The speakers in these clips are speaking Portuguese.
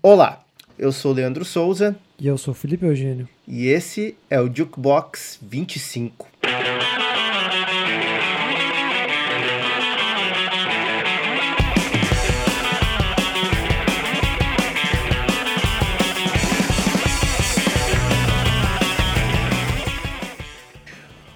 Olá, eu sou Leandro Souza. E eu sou Felipe Eugênio. E esse é o Jukebox 25.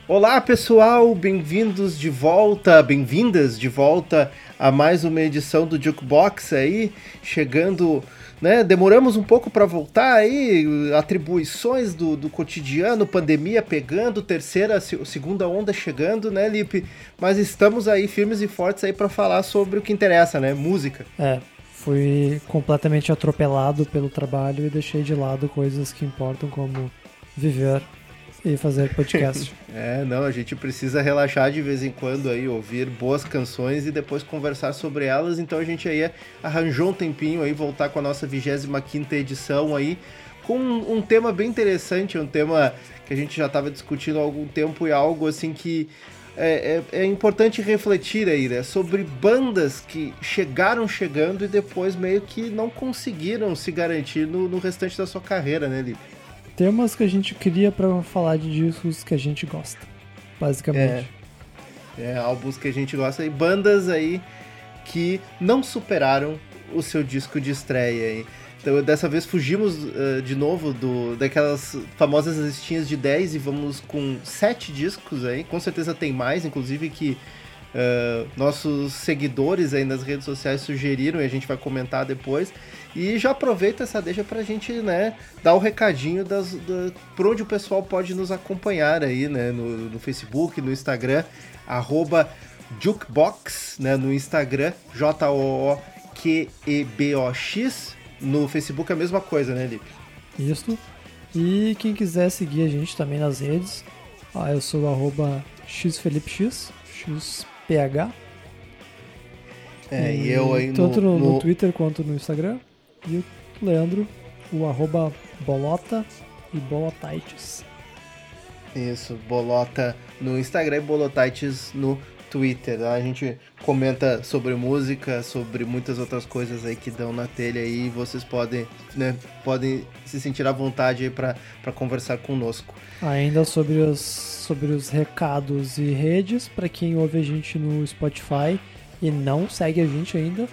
Olá pessoal, bem-vindos de volta, bem-vindas de volta a mais uma edição do Jukebox aí, chegando, né? Demoramos um pouco para voltar aí, atribuições do, do cotidiano, pandemia pegando, terceira, segunda onda chegando, né, Lipe? Mas estamos aí firmes e fortes aí para falar sobre o que interessa, né? Música. É, fui completamente atropelado pelo trabalho e deixei de lado coisas que importam como viver e fazer podcast. é, não, a gente precisa relaxar de vez em quando aí, ouvir boas canções e depois conversar sobre elas. Então a gente aí arranjou um tempinho aí, voltar com a nossa 25 edição aí, com um, um tema bem interessante, um tema que a gente já estava discutindo há algum tempo e algo assim que é, é, é, importante refletir aí, né? Sobre bandas que chegaram chegando e depois meio que não conseguiram se garantir no, no restante da sua carreira, né, Lipe? Temas que a gente cria para falar de discos que a gente gosta, basicamente. É, é, álbuns que a gente gosta e bandas aí que não superaram o seu disco de estreia aí. Então, dessa vez fugimos uh, de novo do, daquelas famosas listinhas de 10 e vamos com 7 discos aí. Com certeza tem mais, inclusive que uh, nossos seguidores aí nas redes sociais sugeriram e a gente vai comentar depois. E já aproveita essa deixa pra gente, né, dar o recadinho das, da, por onde o pessoal pode nos acompanhar aí, né, no, no Facebook, no Instagram, arroba Jukebox, né, no Instagram, J-O-O-Q-E-B-O-X, no Facebook é a mesma coisa, né, Lipe? Isso. E quem quiser seguir a gente também nas redes, ah, eu sou arroba xfelipx, xph. É, e, eu aí Tanto no, no, no Twitter quanto no Instagram. E o Leandro, o arroba bolota e bolotaites. Isso, bolota no Instagram e bolotaites no Twitter. A gente comenta sobre música, sobre muitas outras coisas aí que dão na telha aí. Vocês podem, né, podem se sentir à vontade aí para conversar conosco. Ainda sobre os, sobre os recados e redes, para quem ouve a gente no Spotify e não segue a gente ainda,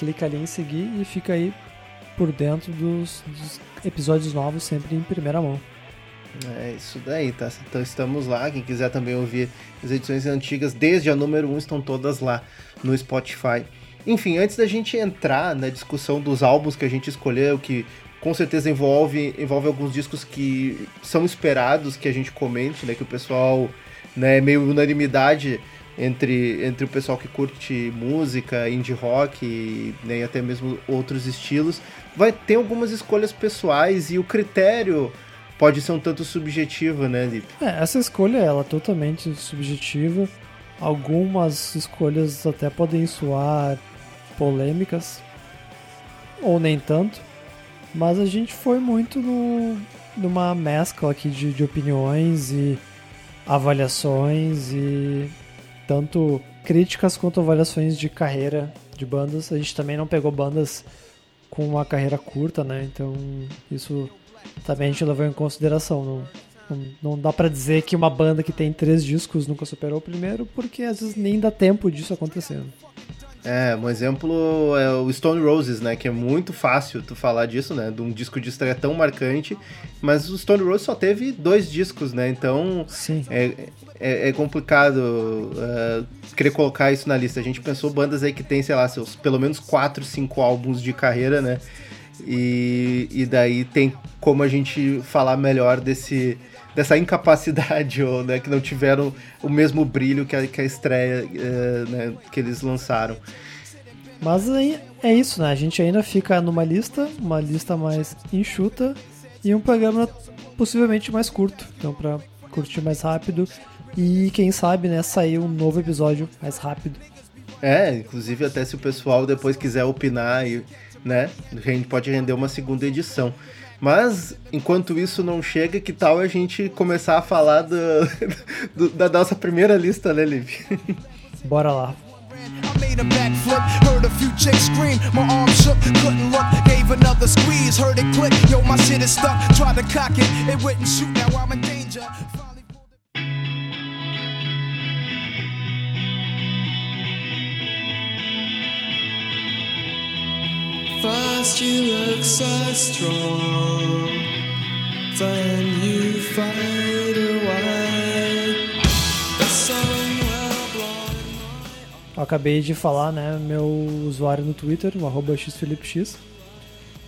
clica ali em seguir e fica aí por dentro dos, dos episódios novos sempre em primeira mão. É isso daí, tá? Então estamos lá. Quem quiser também ouvir as edições antigas, desde a número 1, estão todas lá no Spotify. Enfim, antes da gente entrar na discussão dos álbuns que a gente escolheu, que com certeza envolve, envolve alguns discos que são esperados que a gente comente, né? Que o pessoal, né, meio unanimidade entre, entre o pessoal que curte música, indie rock e, né, até mesmo outros estilos, vai ter algumas escolhas pessoais e o critério pode ser um tanto subjetivo, né, Lip? É, essa escolha ela é totalmente subjetiva. Algumas escolhas até podem soar polêmicas, ou nem tanto, mas a gente foi muito no, numa mescla aqui de, de opiniões e avaliações e tanto críticas quanto avaliações de carreira de bandas. A gente também não pegou bandas com uma carreira curta, né? Então isso também a gente levou em consideração. Não, não, não dá para dizer que uma banda que tem três discos nunca superou o primeiro, porque às vezes nem dá tempo disso acontecendo. É, um exemplo é o Stone Roses, né? Que é muito fácil tu falar disso, né? De um disco de estreia tão marcante. Mas o Stone Roses só teve dois discos, né? Então Sim. É, é, é complicado uh, querer colocar isso na lista. A gente pensou bandas aí que tem, sei lá, seus pelo menos quatro, cinco álbuns de carreira, né? E, e daí tem como a gente falar melhor desse dessa incapacidade, ou né, que não tiveram o mesmo brilho que a, que a estreia uh, né, que eles lançaram. Mas aí é isso, né? A gente ainda fica numa lista, uma lista mais enxuta e um programa possivelmente mais curto, então para curtir mais rápido e quem sabe, né, sair um novo episódio mais rápido. É, inclusive até se o pessoal depois quiser opinar e, né, a gente pode render uma segunda edição. Mas, enquanto isso não chega, que tal a gente começar a falar do, do, da nossa primeira lista, né, Liv? Bora lá. I made a backflip, heard a few chicks scream. My arm shook, couldn't look, gave another just heard it click. Yo, my shit is stuck. Tried to cock it, it wouldn't shoot. Now I'm in danger. You look so strong, then you fade away. The sun acabei de falar, né, meu usuário no Twitter, o arroba xfilipx.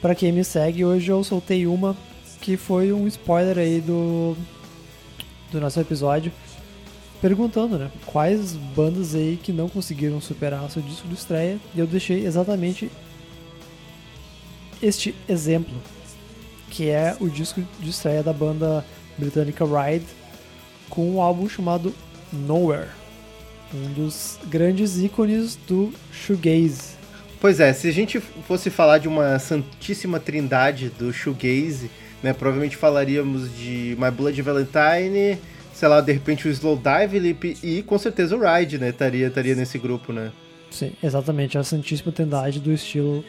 Pra quem me segue, hoje eu soltei uma que foi um spoiler aí do, do nosso episódio, perguntando, né, quais bandas aí que não conseguiram superar seu disco de estreia, e eu deixei exatamente este exemplo, que é o disco de estreia da banda britânica Ride, com um álbum chamado Nowhere um dos grandes ícones do shoegaze. Pois é, se a gente fosse falar de uma santíssima trindade do shoegaze, né, provavelmente falaríamos de My Blood Valentine, sei lá, de repente o Slowdive Lip e com certeza o Ride, né, estaria, estaria nesse grupo, né? Sim, exatamente, a santíssima trindade do estilo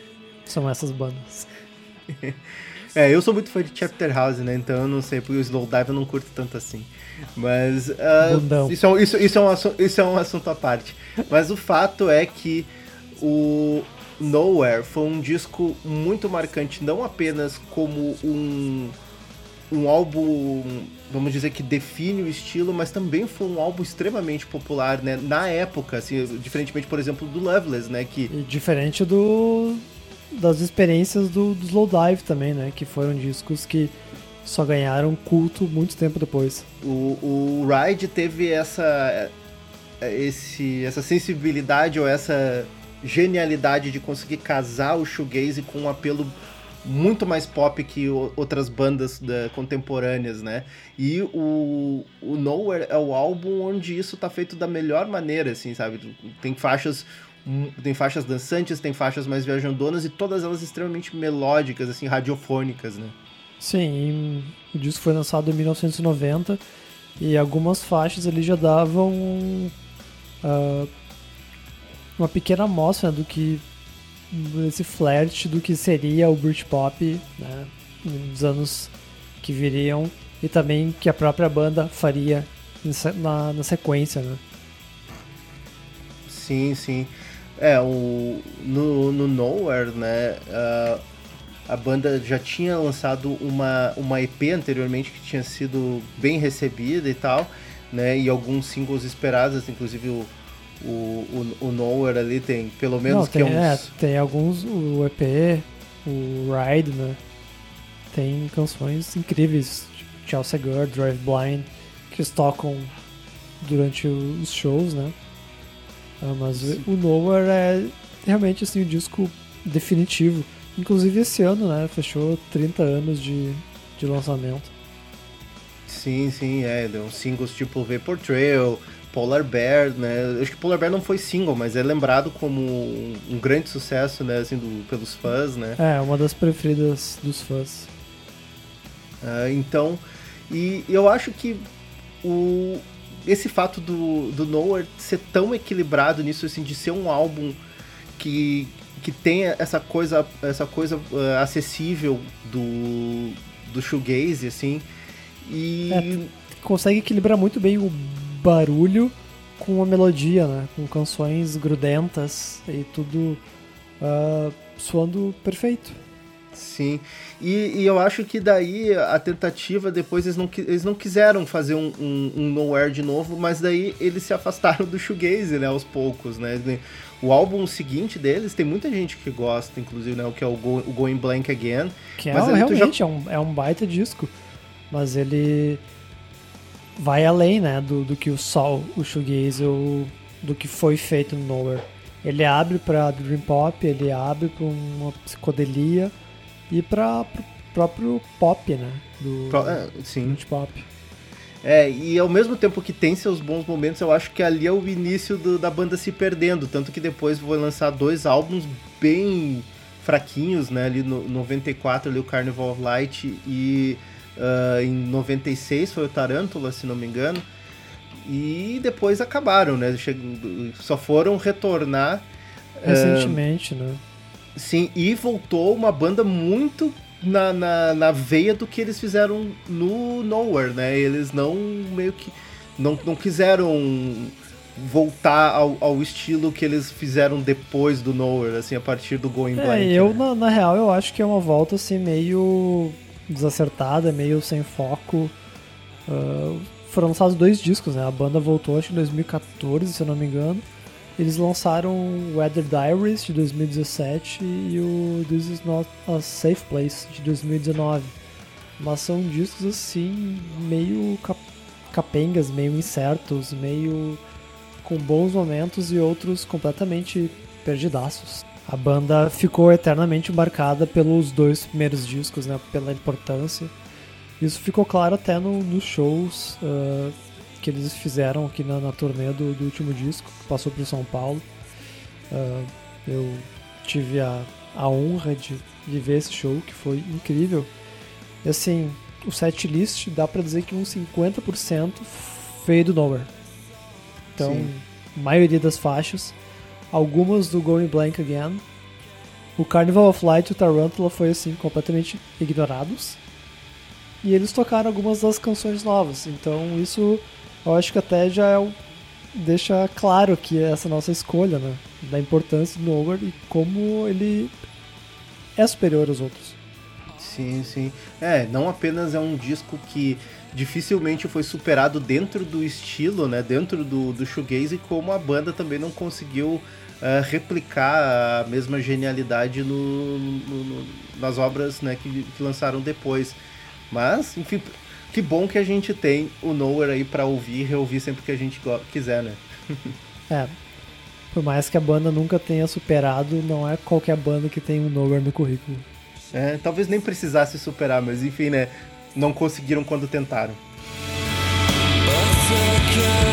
são essas bandas. É, eu sou muito fã de Chapter House, né? Então eu não sei, porque o Slowdive eu não curto tanto assim. Mas. Uh, isso, é, um- isso, isso, é um, assu- isso é um assunto à parte. Mas o fato é que o Nowhere foi um disco muito marcante, não apenas como um, um álbum, vamos dizer que define o estilo, mas também foi um álbum extremamente popular, né? Na época, assim, diferentemente, por exemplo, do Loveless, né? Que E diferente do das experiências do, do Slowdive também, né? Que foram discos que só ganharam culto muito tempo depois. O, o Ride teve essa, esse, essa sensibilidade ou essa genialidade de conseguir casar o shoegaze com um apelo muito mais pop que outras bandas da- contemporâneas, né? E o, o Nowhere é o álbum onde isso tá feito da melhor maneira, assim, sabe? Tem faixas tem faixas dançantes, tem faixas mais viajandonas e todas elas extremamente melódicas, assim, radiofônicas, né? Sim, o disco foi lançado em 1990 e algumas faixas ali já davam ah, uma pequena amostra do que esse flerte do que seria o Britpop né, nos anos que viriam e também que a própria banda faria na, na sequência, né? Sim, sim. É, o, no, no Nowhere, né, a, a banda já tinha lançado uma, uma EP anteriormente que tinha sido bem recebida e tal, né, e alguns singles esperados, inclusive o, o, o, o Nowhere ali tem pelo menos Não, que tem, uns... é, tem alguns, o EP, o Ride, né? Tem canções incríveis, tipo Chelsea Girl, Drive Blind, que eles tocam durante os shows, né? Ah, mas o Nowhere é realmente assim, o disco definitivo. Inclusive esse ano, né? Fechou 30 anos de, de lançamento. Sim, sim, é, deu singles tipo Vapor Trail, Polar Bear, né, acho que Polar Bear não foi single, mas é lembrado como um, um grande sucesso, né, assim, do- pelos fãs, né. É, uma das preferidas dos fãs. Ah, então, e eu acho que o, esse fato do, do Nowhere ser tão equilibrado nisso, assim, de ser um álbum que, que tem essa coisa, essa coisa ah, acessível do, do shoegaze, assim, e... É, Consegue equilibrar muito bem o barulho com a melodia, né? Com canções grudentas e tudo ah, soando perfeito. Sim, e, e eu acho que daí a tentativa, depois eles não, eles não quiseram fazer um, um, um Nowhere de novo, mas daí eles se afastaram do shoegaze, né, aos poucos, né. O álbum seguinte deles tem muita gente que gosta, inclusive, né, o que é o, Go, o Going Blank Again. Que é, realmente é, um, é um baita disco. Mas ele vai além, né? Do, do que o sol, o shoegaze, ou do que foi feito no Nowhere. Ele abre pra Dream Pop, ele abre pra uma psicodelia e pra pro próprio pop, né? Do é, sim. Dream Pop. É, e ao mesmo tempo que tem seus bons momentos, eu acho que ali é o início do- da banda se perdendo. Tanto que depois vou lançar dois álbuns bem fraquinhos, né? Ali no 94, ali o Carnival of Light e ah, em 96 foi o Tarântula, se não me engano. E depois acabaram, né? Só foram retornar Recentemente, né? Sim, e voltou uma banda muito na, na, na, veia do que eles fizeram no Nowhere, né? Eles não meio que. Não, não quiseram voltar ao, ao estilo que eles fizeram depois do Nowhere, assim, a partir do Going é, Blank. Eu, né? na, na real, eu acho que é uma volta assim meio desacertada, meio sem foco. Uh, foram lançados dois discos, né? A banda voltou acho em 2014, se eu não me engano. Eles lançaram Weather Diaries de 2017 e o This Is Not a Safe Place de 2019. Mas são discos assim, meio cap capengas, meio incertos, meio com bons momentos e outros completamente perdidaços. A banda ficou eternamente marcada pelos dois primeiros discos, né, pela importância. Isso ficou claro até no, nos shows uh, que eles fizeram aqui na, na turnê do, do, último disco, que passou por São Paulo. Uh, eu tive a, a honra de, de ver esse show, que foi incrível. E assim, o set list dá pra dizer que uns 50% veio do Nowhere. Então, Sim. maioria das faixas algumas do Going Blank Again. O Carnival of Light e o Tarantula foi assim completamente ignorados. E eles tocaram algumas das canções novas. Então isso eu acho que até já é deixa claro que é essa nossa escolha, né? Da importância do Nowhere e como ele é superior aos outros. Sim, sim. É, não apenas é um disco que dificilmente foi superado dentro do estilo, né? Dentro do, do shoegaze, como a banda também não conseguiu uh, replicar a mesma genialidade no, no, no, nas obras né, que, que, lançaram depois. Mas, enfim, que bom que a gente tem o Nowhere aí para ouvir e reouvir sempre que a gente quiser, né? é. Por mais que a banda nunca tenha superado, não é qualquer banda que tem um Nowhere no currículo. É, talvez nem precisasse superar, mas enfim, né? Não conseguiram quando tentaram. Muito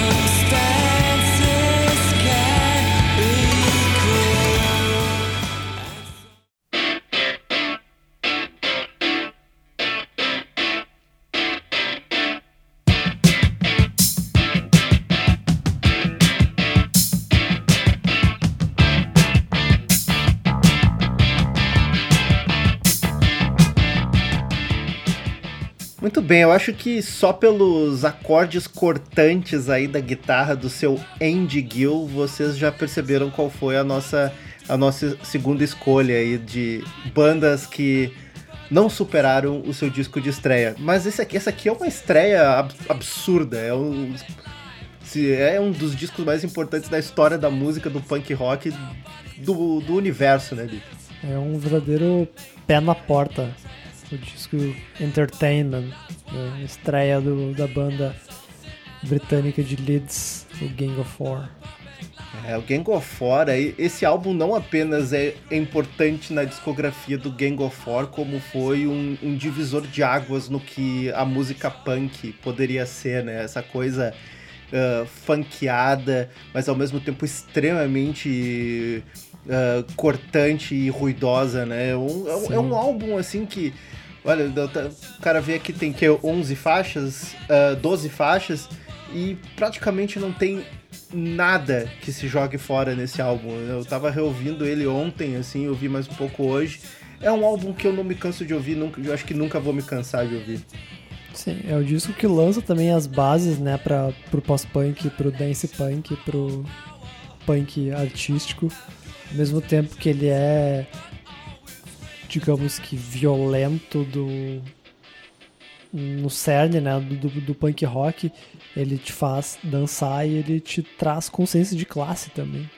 bem, eu acho que só pelos acordes cortantes aí da guitarra do seu Andy Gill, vocês já perceberam qual foi a nossa, a nossa segunda escolha aí de bandas que não superaram o seu disco de estreia. Mas esse aqui, essa aqui é uma estreia absurda, é um, é um dos discos mais importantes da história da música do punk rock do, do universo, né, Lipe? É um verdadeiro pé na porta o disco Entertainment, né, estreia do, da banda britânica de Leeds, o Gang of Four. É, o Gang of Four, esse álbum não apenas é importante na discografia do Gang of Four, como foi um, um divisor de águas no que a música punk poderia ser, né? Essa coisa uh, funkeada, mas ao mesmo tempo extremamente uh, cortante e ruidosa, né? Um, é, é, um álbum, assim, que Olha, o cara vê que tem que 11 faixas, uh, ah, 12 faixas e praticamente não tem nada que se jogue fora nesse álbum. Eu tava reouvindo ele ontem, assim, eu vi mais um pouco hoje. É um álbum que eu não me canso de ouvir, nunca, eu acho que nunca vou me cansar de ouvir. Sim, é o disco que lança também as bases, né, para pro pós-punk, pro dance punk, pro punk artístico, ao mesmo tempo que ele é digamos que violento do no cerne né, do, do, punk rock, ele te faz dançar e ele te traz consciência de classe também.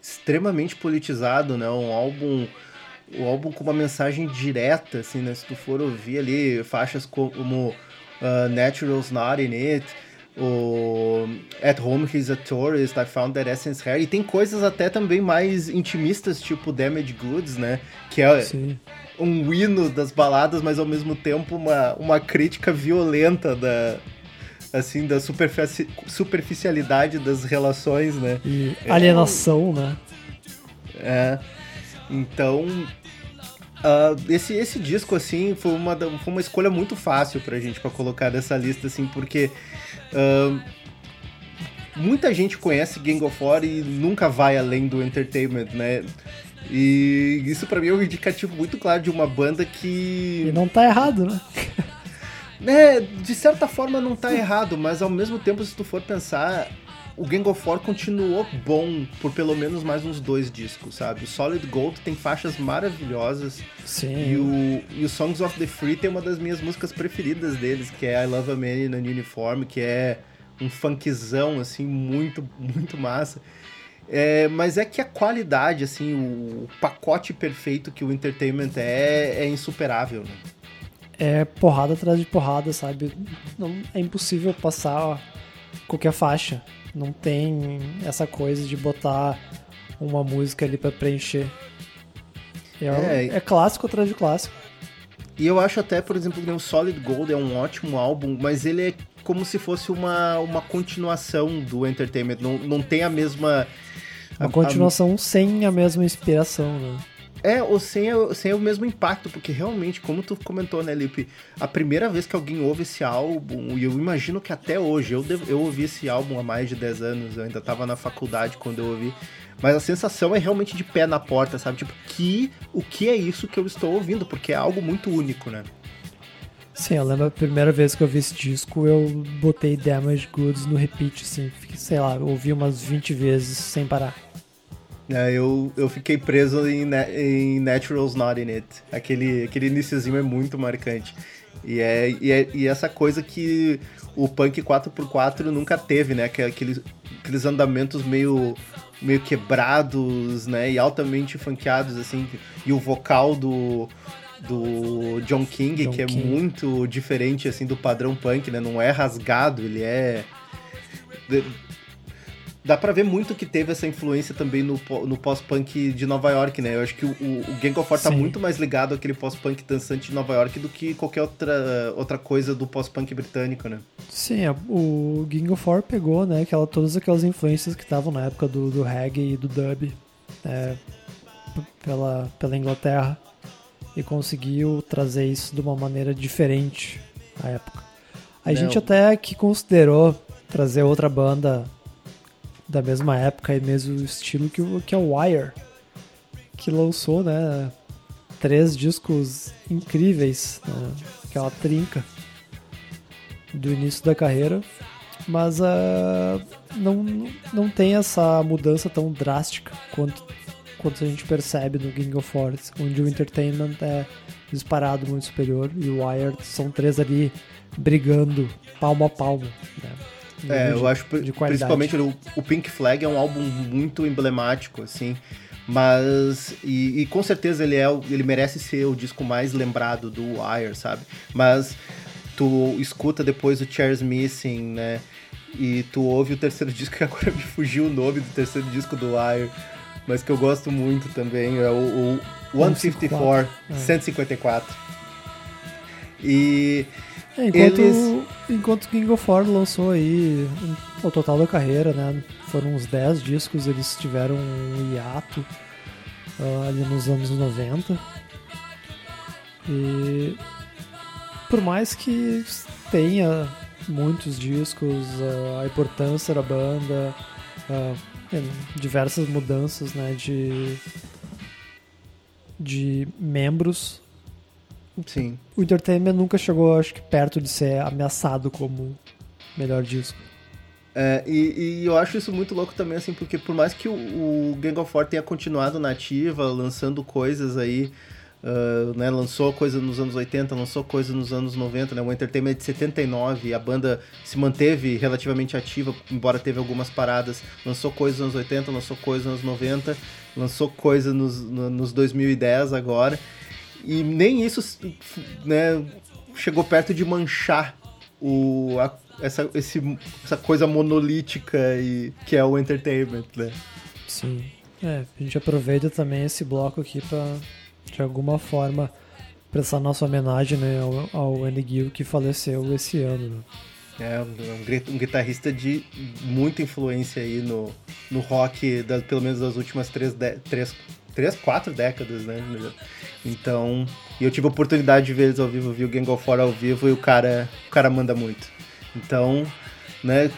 Extremamente politizado, né? Um álbum, um álbum com uma mensagem direta, assim, né? Se tu for ouvir ali faixas como uh, Natural's Not In It, o At Home He's a Tourist, I Found That Essence Hair, e tem coisas até também mais intimistas, tipo Damaged Goods, né? Que é Sim um hino das baladas, mas ao mesmo tempo uma, uma crítica violenta da assim da superfici superficialidade das relações, né? E alienação, é, né? É. Então, uh, esse, esse disco, assim, foi uma, foi uma escolha muito fácil pra gente para colocar nessa lista, assim, porque uh, muita gente conhece Gang of War e nunca vai além do entertainment, né? E isso pra mim é um indicativo muito claro de uma banda que. E não tá errado, né? É, de certa forma não tá errado, mas ao mesmo tempo, se tu for pensar, o Gang of War continuou bom por pelo menos mais uns dois discos, sabe? O Solid Gold tem faixas maravilhosas. Sim. E o, e o Songs of the Free tem uma das minhas músicas preferidas deles, que é I Love a Man in an Uniform, que é um funkzão, assim, muito, muito massa. É, mas é que a qualidade, assim, o pacote perfeito que o Entertainment é, é insuperável, né? É porrada atrás de porrada, sabe? Não, é impossível passar qualquer faixa. Não tem essa coisa de botar uma música ali para preencher. É, é, é, clássico atrás de clássico. E eu acho até, por exemplo, que o Solid Gold é um ótimo álbum, mas ele é como se fosse uma, uma continuação do Entertainment. Não, não tem a mesma. Uma a, continuação a... sem a mesma inspiração, né? É, ou sem, sem o mesmo impacto, porque realmente, como tu comentou, né, Lipe, a primeira vez que alguém ouve esse álbum, e eu imagino que até hoje, eu, devo, eu ouvi esse álbum há mais de 10 anos, eu ainda tava na faculdade quando eu ouvi, mas a sensação é realmente de pé na porta, sabe? Tipo, que, o que é isso que eu estou ouvindo? Porque é algo muito único, né? Sim, eu lembro a primeira vez que eu vi esse disco, eu botei Damage Goods no repeat, assim, sei lá, ouvi umas 20 vezes sem parar. É, eu, eu fiquei preso em, em Natural's Not In It. Aquele, aquele iníciozinho é muito marcante. E, é, e, é, e essa coisa que o punk 4x4 nunca teve, né? Que é aqueles, aqueles andamentos meio, meio quebrados, né? E altamente funkeados, assim. E o vocal do, do John King, John que é King. é muito diferente, assim, do padrão punk, né? Não é rasgado, ele é dá pra ver muito que teve essa influência também no, no pós-punk de Nova York, né? Eu acho que o, o Gang of War tá muito mais ligado àquele pós-punk dançante de Nova York do que qualquer outra, outra coisa do pós-punk britânico, né? Sim, é, o Gang of War pegou, né, aquela, todas aquelas influências que estavam na época do, do reggae e do dub é, pela, pela Inglaterra e conseguiu trazer isso de uma maneira diferente à época. A Não. gente até que considerou trazer outra banda da mesma época e mesmo estilo que, o, que é o Wire, que lançou, né, três discos incríveis, né, aquela trinca do início da carreira, mas uh, não, não tem essa mudança tão drástica quanto, quanto a gente percebe no King of Force, onde o Entertainment é disparado muito superior e o Wired são três ali brigando palmo a palmo. Né? É, eu acho de principalmente o, o, Pink Flag é um álbum muito emblemático, assim. Mas. E, e, com certeza ele, é, ele merece ser o disco mais lembrado do Wire, sabe? Mas tu escuta depois o Chairs Missing, né? E tu ouve o terceiro disco, que agora me fugiu o nome do terceiro disco do Wire, mas que eu gosto muito também, é o, o 154, 154. E é, enquanto, Eles... enquanto King of War lançou aí o total da carreira, né? Foram uns 10 discos, eles tiveram um hiato uh, ali nos anos 90. E por mais que tenha muitos discos, uh, a importância da banda, uh, diversas mudanças né, de, de membros Sim. O Entertainment nunca chegou, acho que, perto de ser ameaçado como melhor disco. É, e, e, eu acho isso muito louco também, assim, porque por mais que o, o Gang of War tenha continuado nativa, lançando coisas aí, uh, né, lançou coisa nos anos 80, lançou coisa nos anos 90, né, o Entertainment é de 79, a banda se manteve relativamente ativa, embora teve algumas paradas, lançou coisas nos anos 80, lançou coisas nos anos 90, lançou coisa nos, no, nos 2010 agora, e nem isso né, chegou perto de manchar o, a, essa, esse, essa coisa monolítica e, que é o entertainment, né? Sim. É, a gente aproveita também esse bloco aqui para de alguma forma prestar nossa homenagem né, ao, ao Andy Gill que faleceu esse ano. Né? É, um, um, guitarrista de muita influência aí no, no rock, das, pelo menos das últimas três, de, três, três, quatro décadas, né? Então, e eu tive a oportunidade de ver eles ao vivo, vi o Gang of War ao vivo e o cara, o cara manda muito. Então, né,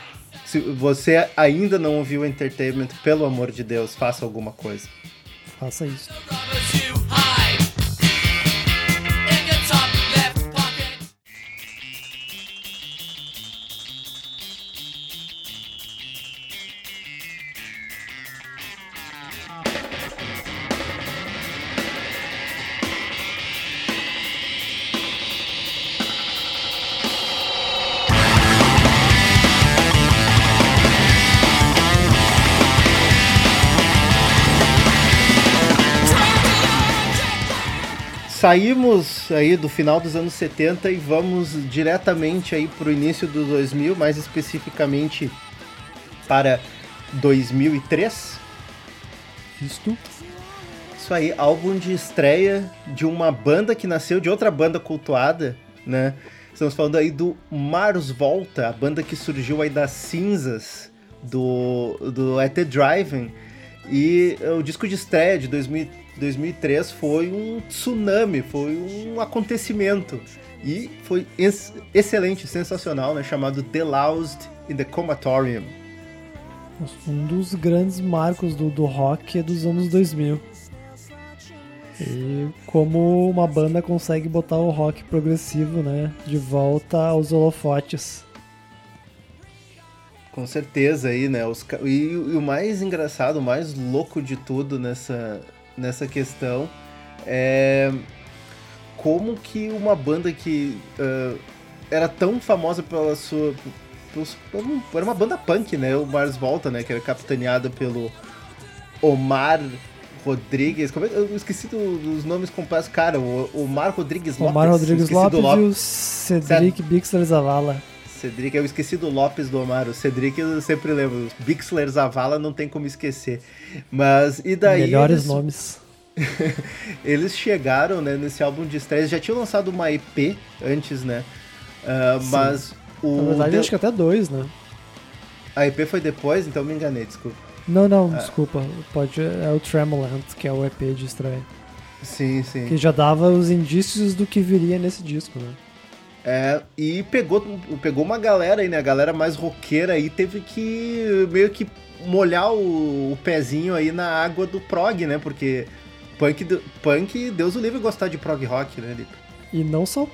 se você ainda não ouviu o Entertainment, pelo amor de Deus, faça alguma coisa. faça isso. Saímos aí do final dos anos 70 e vamos diretamente aí pro início do 2000, mais especificamente para 2003. Isto. Isso aí, álbum de estreia de uma banda que nasceu de outra banda cultuada, né? Estamos falando aí do Mars Volta, a banda que surgiu aí das cinzas do, do The Driving. E o disco de estreia de 2000, 2003 foi um tsunami, foi um acontecimento. E foi ex- excelente, sensacional, né? Chamado The Loused in the Comatorium. Um dos grandes marcos do, do rock é dos anos 2000. E como uma banda consegue botar o rock progressivo, né, de volta aos holofotes. Com certeza aí, né? Os, e, e o mais engraçado, o mais louco de tudo nessa, nessa questão é como que uma banda que ah, era tão famosa pela sua. pelos- era uma banda punk, né? O Mars Volta, né? Que era capitaneada pelo Omar Rodrigues. Como é, eu esqueci do- dos nomes completos. Cara, o Omar Rodrigues Lopes. Omar Rodrigues do Lopes e o Cedric Bixler Zavala. Cedric, eu esqueci do Lopes do Omar. O Cedric eu sempre lembro. Bixler Zavala não tem como esquecer. Mas, e daí. Melhores eles, nomes. Eles chegaram, né, nesse álbum de estreia. Já tinham lançado uma EP antes, né? Sim. mas o. Na verdade, The- acho que até dois, né? A EP foi depois, então me enganei, desculpa. Não, não, Ah. desculpa. Pode, é o Tremoland, que é o EP de estreia. Sim, sim. Que já dava os indícios do que viria nesse disco, né? É, e pegou, pegou uma galera aí, né? A galera mais roqueira aí teve que meio que molhar o, o pezinho aí na água do prog, né? Porque punk, punk Deus o livre gostar de prog rock, né, Lipe? E não só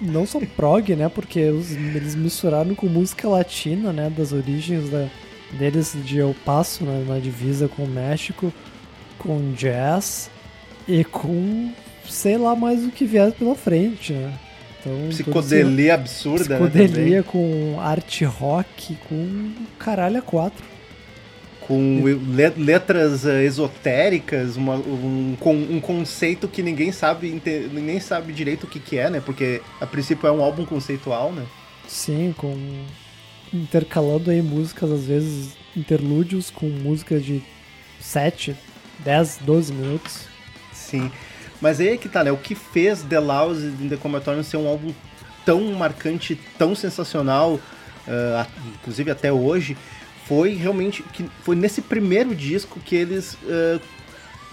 não só prog, né? Porque os- eles misturaram com música latina, né? Das origens da, deles de El Paso, né, na divisa com o México, com jazz e com sei lá mais o que vier pela frente, né? Então, Psicodelia absurda, psicodelia né? com arte rock, com caralho a quatro. Com le- letras eh, esotéricas, uma- um, um conceito que ninguém sabe, ninguém sabe direito o que, que é, né? Porque a princípio é um álbum conceitual, né? Sim, com intercalando aí músicas, às vezes interlúdios com música de 7, 10, 12 minutos. Sim. Mas aí é que tá, né? O que fez The Louse in the Comatorium ser um álbum tão marcante, tão sensacional, ah, inclusive até hoje, foi realmente que foi nesse primeiro disco que eles ah,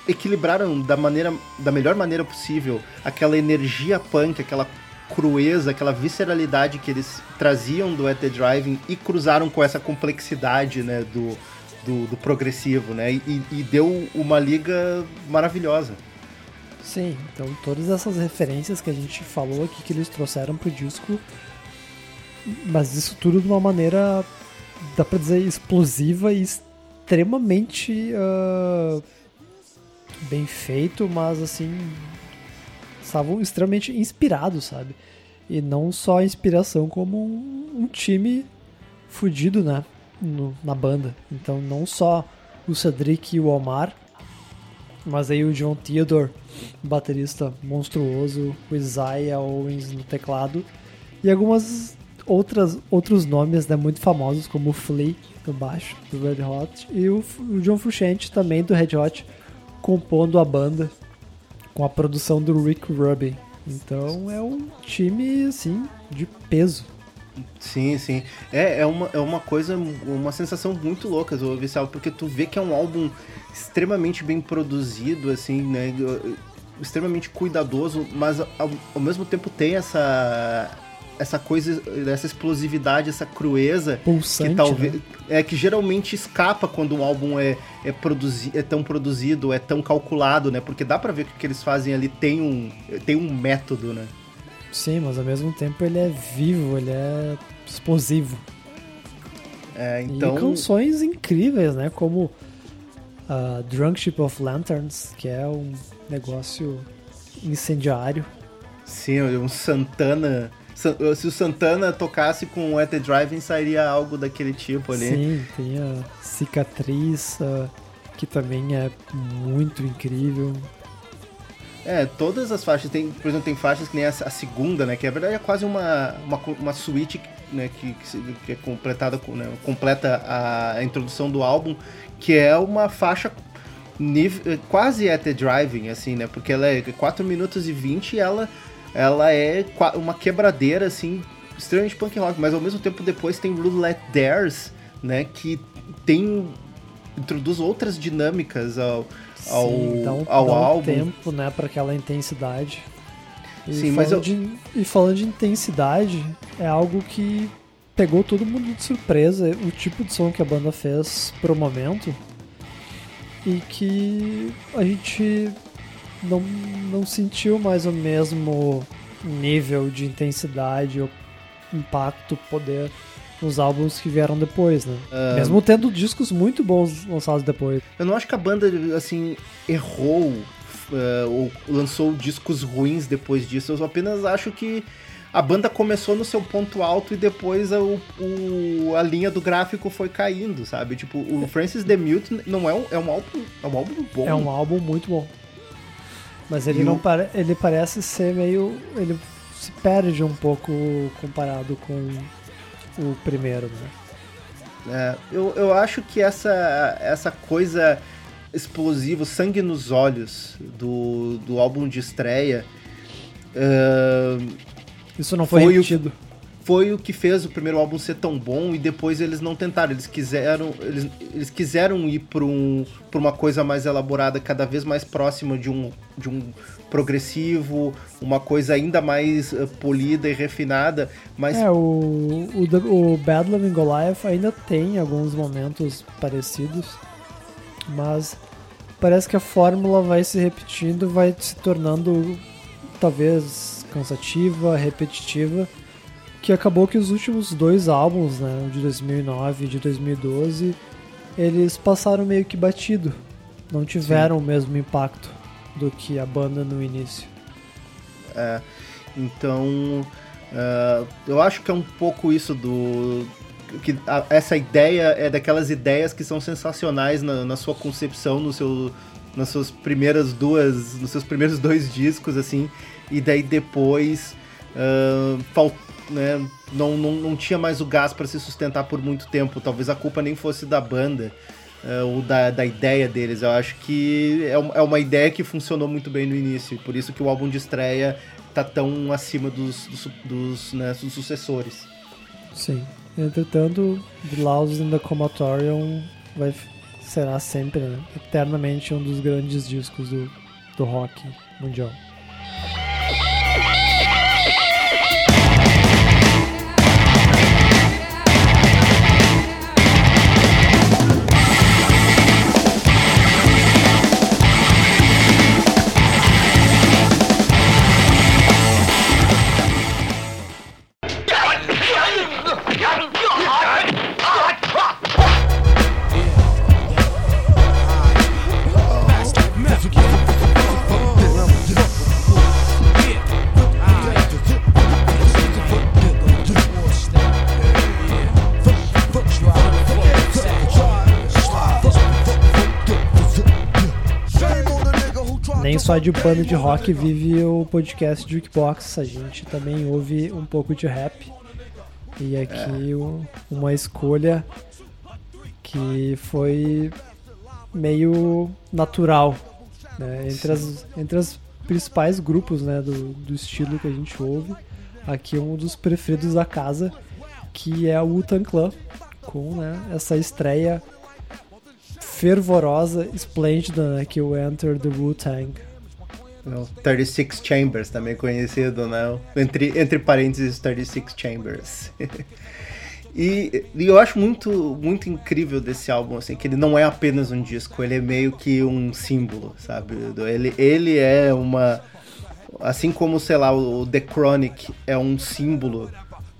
equilibraram da maneira da melhor maneira possível aquela energia punk, aquela crueza, aquela visceralidade que eles traziam do At The Driving e cruzaram com essa complexidade, né, do, do, do progressivo, né, e, e deu uma liga maravilhosa. Sim, então todas essas referências que a gente falou aqui que eles trouxeram pro disco, mas isso tudo de uma maneira, dá pra dizer, explosiva e extremamente ah, bem feito, mas assim, estavam extremamente inspirados, sabe? E não só inspiração, como um, um time fudido, né? No- na banda. Então não só o Cedric e o Omar, mas aí o John Theodore, baterista monstruoso, o Isaiah Owens no teclado e algumas outras outros nomes né, muito famosos como o Flea no baixo do Red Hot e o, o John Frusciante também do Red Hot compondo a banda com a produção do Rick Rubin. Então é um time assim de peso. Sim, sim. É, é, uma, é uma coisa, uma sensação muito louca álbum, porque tu vê que é um álbum extremamente bem produzido, assim, né? Extremamente cuidadoso, mas ao, ao mesmo tempo tem essa essa coisa, essa explosividade, essa crueza Pulsante, que talvez né? é que geralmente escapa quando um álbum é é, produzi, é tão produzido, é tão calculado, né? Porque dá pra ver que o que eles fazem ali tem um tem um método, né? Sim, mas ao mesmo tempo ele é vivo, ele é explosivo. É, E então canções incríveis, né? Como a Drunk Ship of Lanterns, que é um negócio incendiário. sim, um Santana Sa- se o Santana tocasse com o At the Driving, sairia algo daquele tipo ali. Sim, tem a Cicatriz, ah, que também é muito incrível. É, todas as faixas, tem, por exemplo, tem faixas que nem a, a segunda, né? Que na verdade é quase uma, uma, uma suíte né, que, que, que é completada, com- né, completa a, a introdução do álbum, que é uma faixa nível, eh, quase at the driving, assim, né? Porque ela é 4 minutos e 20 e ela, ela é uma quebradeira, assim, extremamente punk rock, mas ao mesmo tempo depois tem Roulette Dares, né? Que tem. introduz outras dinâmicas ao, ao, Sim, dá um, ao dá um álbum. tempo, né, para aquela intensidade. E Sim, mas falando de, e falando de intensidade, é algo que pegou todo mundo de surpresa, o tipo de som que a banda fez pro momento e que a gente não, não sentiu mais o mesmo nível de intensidade ou impacto, poder nos álbuns que vieram depois, né? Mesmo tendo discos muito bons lançados depois. Eu não acho que a banda, assim, errou eh, ou lançou discos ruins depois disso. Eu apenas acho que a banda começou no seu ponto alto e depois a, o, a linha do gráfico foi caindo, sabe? Tipo, o Francis the Mute não é um, é um álbum, é um álbum bom. É um álbum muito bom. Mas ele E não pare... ele parece ser meio. ele se perde um pouco comparado com o primeiro, né? É, eu, eu acho que essa, essa coisa explosiva, sangue nos olhos do, do álbum de estreia. eh, Isso não foi, Foi o- repetido. foi o que fez o primeiro álbum ser tão bom e depois eles não tentaram. Eles quiseram, eles, eles quiseram ir para um, pra uma coisa mais elaborada, cada vez mais próxima de um, de um progressivo, uma coisa ainda mais eh, polida e refinada, mas É, o, o, o Bedlam em Goliath ainda tem alguns momentos parecidos, mas parece que a fórmula vai se repetindo, vai se tornando talvez cansativa, repetitiva, que acabou que os últimos dois álbuns, né, de 2009 e de 2012, eles passaram meio que batido, não tiveram o mesmo impacto do que a banda no início. Então, ah, eu acho que é um pouco isso do. que a- essa ideia é daquelas ideias que são sensacionais na, na sua concepção, no seu, nas suas primeiras duas. nos seus primeiros dois discos, assim, e daí depois. fal- né, não, não, não tinha mais o gás para se sustentar por muito tempo. Talvez a culpa nem fosse da banda. Ah, ou da, da ideia deles. Eu acho que é, é uma ideia que funcionou muito bem no início. Por isso que o álbum de estreia tá tão acima dos, dos, dos, né, dos sucessores. Sim. Entretanto, The Laws in the Comatorium vai, será sempre, né, eternamente um dos grandes discos do, do rock mundial. Só de banda de rock vive o podcast Jukebox, a gente também ouve um pouco de rap. E aqui o- uma escolha que foi meio natural né? entre, as, entre os principais grupos né, do, do estilo que a gente ouve. Aqui é um dos preferidos da casa, que é o Wu-Tang Clan, com né, essa estreia fervorosa, esplêndida, né, que é o Enter the Wu-Tang. O 36 Chambers, também conhecido, né? Entre, entre parênteses, 36 Chambers. E, e eu acho muito, muito incrível desse álbum, assim, que ele não é apenas um disco, ele é meio que um símbolo, sabe? Ele, ele é uma. Assim como, sei lá, o The Chronic é um símbolo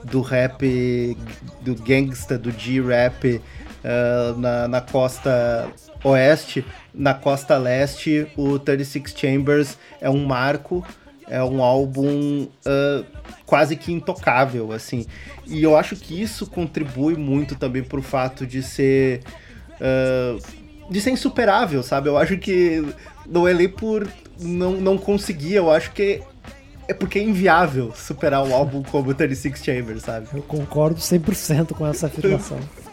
do rap, do gangsta, do G-rap uh, na, na costa oeste, na costa leste, o 36 Chambers é um marco, é um álbum uh, quase que intocável, assim. E eu acho que isso contribui muito também pro fato de ser. Uh, de ser insuperável, sabe? Eu acho que não é nem por não, não conseguir, eu acho que é porque é inviável superar um álbum como 36 Chambers, sabe? Eu concordo 100% com essa afirmação.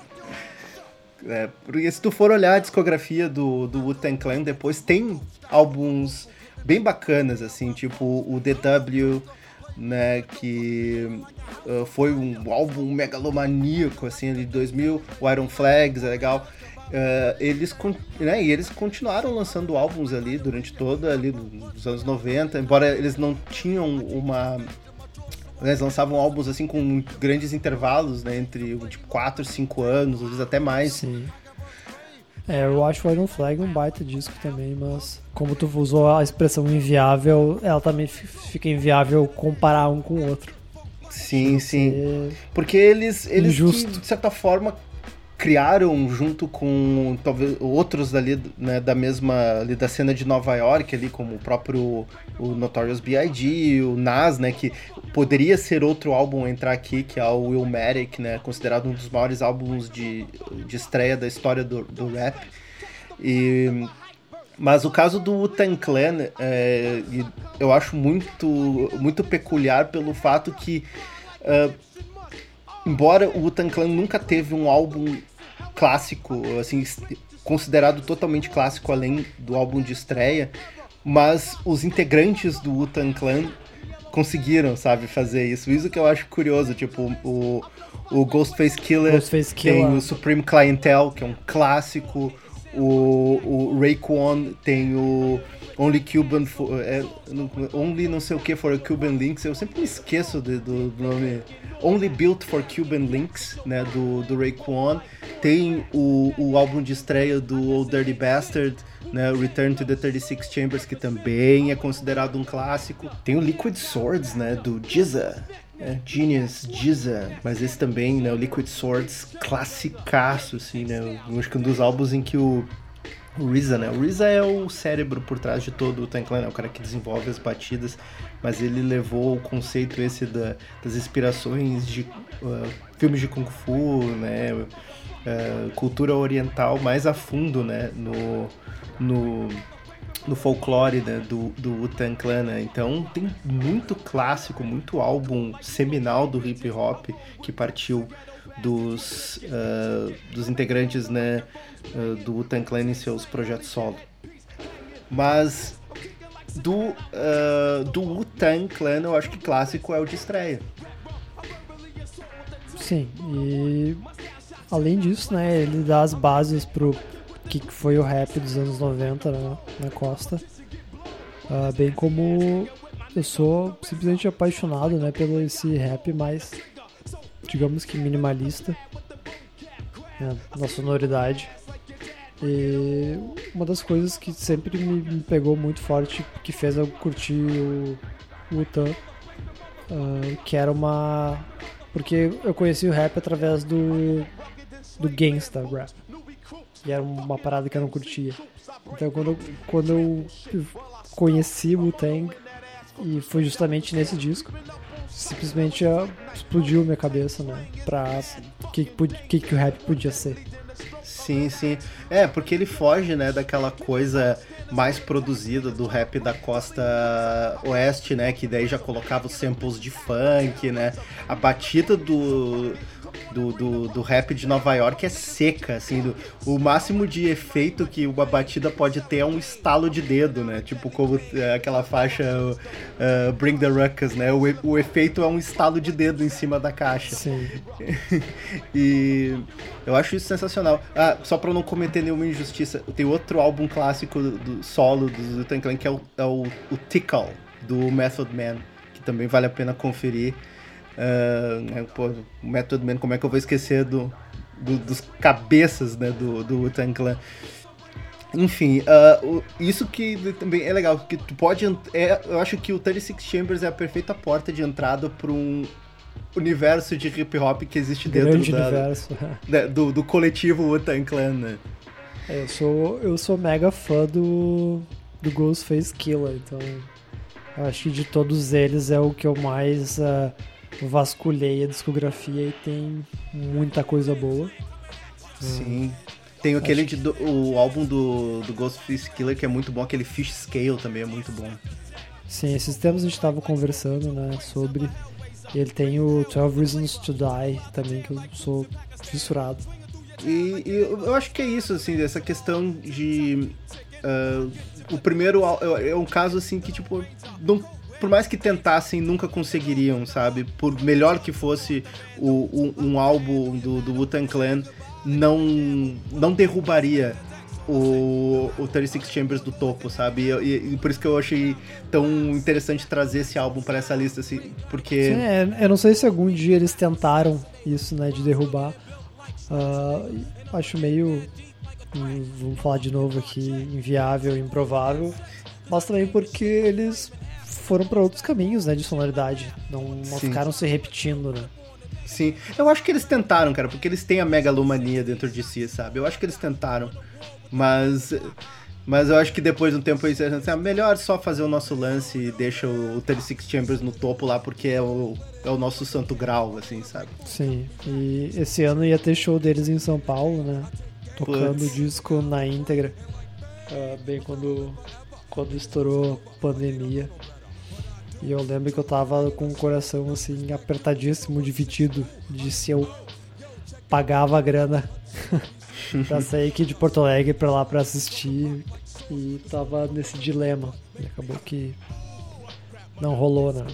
É, porque se tu for olhar a discografia do, do Wu-Tang Clan, depois tem álbuns bem bacanas, assim, tipo o DW, né, que uh, foi um álbum megalomaníaco, assim, de 2000, o Iron Flags, é legal. Uh, eles, né, e eles continuaram lançando álbuns ali durante toda ali dos anos 90, embora eles não tinham uma eles lançavam álbuns assim com grandes intervalos, né, entre tipo 4, 5 anos, às vezes até mais. Sim. É, eu acho Iron Flag um baita disco também, mas como tu usou a expressão inviável, ela também fica inviável comparar um com o outro. Sim, sim. Porque eles, eles Injusto. que, de certa forma criaram junto com talvez outros dali né, da mesma ali da cena de Nova York ali como o próprio o Notorious B.I.G. o Nas né que poderia ser outro álbum entrar aqui que é o Willmatic né considerado um dos maiores álbuns de, de estreia da história do, do rap e mas o caso do Wu-Tang Clan é, eu acho muito muito peculiar pelo fato que ah, embora o Wu-Tang Clan nunca teve um álbum clássico, assim, considerado totalmente clássico além do álbum de estreia, mas os integrantes do Wu-Tang Clan conseguiram, sabe, fazer isso. Isso que eu acho curioso, tipo, o, o Ghostface Killer Ghostface tem Killer. o Supreme Clientele, que é um clássico, o, o Raekwon tem o Only Cuban for, é, Only não sei o que for Cuban Links, eu sempre me esqueço de- do, do nome Only Built for Cuban Links, né, do, do Raekwon. Tem o, o álbum de estreia do Old Dirty Bastard, né, Return to the 36 Chambers, que também é considerado um clássico. Tem o Liquid Swords, né, do Jizza. É, Genius, Jizza, mas esse também, né, o Liquid Swords, classicaço, assim, né, acho que um dos álbuns em que o, o RZA, né, o RZA é o cérebro por trás de todo o Tank Clan, é o cara que desenvolve as batidas, mas ele levou o conceito esse da- das inspirações de uh, filmes de Kung Fu, né, uh, cultura oriental mais a fundo, né, no, no, no folclore né, do, do Wu-Tang Clan, né? Então tem muito clássico, muito álbum seminal do hip hop que partiu dos, ah, dos integrantes né, ah, do Wu-Tang Clan em seus projetos solo. Mas do, ah, do Wu-Tang Clan eu acho que clássico é o de estreia. Sim, e além disso, né, ele dá as bases pro que foi o rap dos anos 90 né, na costa. Ah, bem como eu sou simplesmente apaixonado, né, pelo esse rap mais, digamos que minimalista, né, na sonoridade. E uma das coisas que sempre me, pegou muito forte, que fez eu curtir o, o Wutan, ah, que era uma porque eu conheci o rap através do do gangsta rap. E era uma parada que eu não curtia. Então quando eu, quando eu conheci o Tang e foi justamente nesse disco, simplesmente explodiu minha cabeça, né? Pra o que, que, que o rap podia ser. Sim, sim. É, porque ele foge, né, daquela coisa mais produzida do rap da costa oeste, né, que daí já colocava os samples de funk, né? A batida do do, do, do rap de Nova York é seca, assim, do- o máximo de efeito que uma batida pode ter é um estalo de dedo, né? Tipo como é, aquela faixa uh, Bring the Ruckus, né? O, o efeito é um estalo de dedo em cima da caixa. Sim. e eu acho isso sensacional. Ah, só pra não cometer nenhuma injustiça, tem outro álbum clássico do, do solo do Wu-Tang Clan que é o, é o, o Tickle, do Method Man, que também vale a pena conferir. Ah, né, pô, Method Man, como é que eu vou esquecer do, do- dos cabeças né, do, do Wu-Tang Clan? Enfim, o- isso que também é legal, que tu pode. É, eu acho que o 36 Chambers é a perfeita porta de entrada para um universo de hip hop que existe dentro da- universo. da- do, do coletivo Wu-Tang Clan, né? Eu sou, eu sou mega fã do, do Ghostface Killer, então eu acho que de todos eles é o que eu mais ah, vasculhei a discografia e tem muita coisa boa. Sim. Tem aquele de, do- o álbum do, do Ghostface Killer que é muito bom, aquele Fish Scale também é muito bom. Sim, esses tempos a gente tava conversando, né, sobre. Ele tem o 12 Reasons to Die também, que eu sou fissurado. E, e eu acho que é isso, assim, essa questão de. ah, o primeiro é é um caso assim que, tipo, não, por mais que tentassem, nunca conseguiriam, sabe? Por melhor que fosse o, um, um álbum do, do Wu-Tang Clan, não, não derrubaria o, o 36 Chambers do topo, sabe? E, e- por isso que eu achei tão interessante trazer esse álbum para essa lista, assim, porque. Sim, é, eu não sei se algum dia eles tentaram isso, né, de derrubar. Ah, acho meio, vamos falar de novo aqui, inviável, improvável. Mas também porque eles foram para outros caminhos, né, de sonoridade. Não, não ficaram se repetindo, né. Sim, eu acho que eles tentaram, cara, porque eles têm a megalomania dentro de si, sabe? Eu acho que eles tentaram, mas mas eu acho que depois de um tempo eles assim, ah, melhor só fazer o nosso lance e deixa o 36 Chambers no topo lá, porque é o, é o nosso santo grau, assim, sabe? Sim, e esse ano ia ter show deles em São Paulo, né? Tocando Putz. o disco na íntegra. Ah, bem quando, quando estourou a pandemia. E eu lembro que eu tava com o coração assim, apertadíssimo, dividido, de se eu pagava a grana pra sair aqui de Porto Alegre pra lá pra assistir. E tava nesse dilema. E acabou que não rolou, né?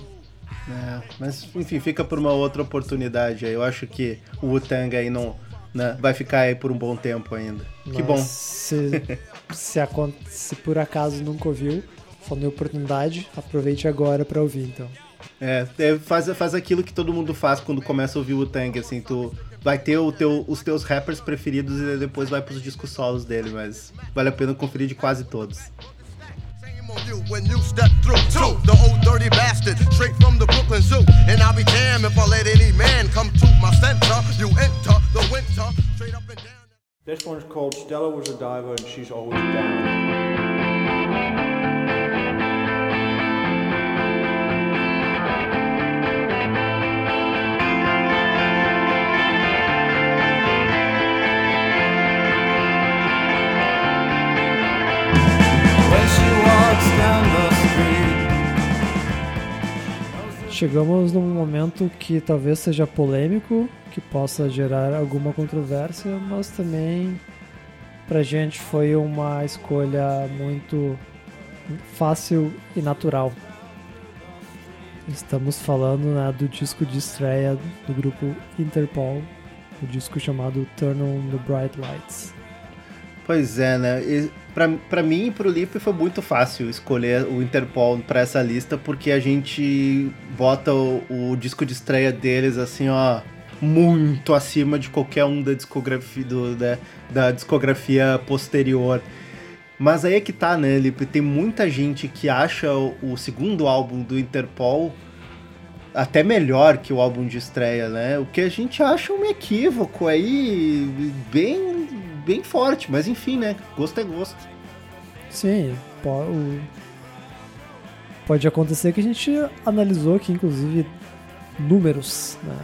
É, mas enfim, fica por uma outra oportunidade aí. Eu acho que o Wu-Tang aí não, né, vai ficar aí por um bom tempo ainda. Que Mas bom. Se, se, se por acaso nunca ouviu, falando em oportunidade, aproveite agora pra ouvir, então. É, é, faz, faz aquilo que todo mundo faz quando começa a ouvir o Tang, assim, tu vai ter o teu, os teus rappers preferidos e depois vai pros discos solos dele, mas vale a pena conferir de quase todos. When you step through to the old dirty bastard straight from the Brooklyn Zoo. And I'll be damned if I let any man come to my center. You enter the winter straight up and down. This one's called Stella Was a Diver and She's Always Down. Chegamos num momento que talvez seja polêmico, que possa gerar alguma controvérsia, mas também pra gente foi uma escolha muito fácil e natural. Estamos falando né, do disco de estreia do grupo Interpol, o disco chamado Turn on the Bright Lights. Pois é, né? E pra, pra mim e pro Lipe foi muito fácil escolher o Interpol pra essa lista, porque a gente bota o, o disco de estreia deles assim, ó, muito acima de qualquer um da discografia, do, da, discografia posterior. Mas aí é que tá, né, Lipe? Tem muita gente que acha o, o segundo álbum do Interpol até melhor que o álbum de estreia, né? O que a gente acha um equívoco aí, bem, bem forte, mas enfim, né? Gosto é gosto. Sim, pode acontecer que a gente analisou aqui, inclusive, números né,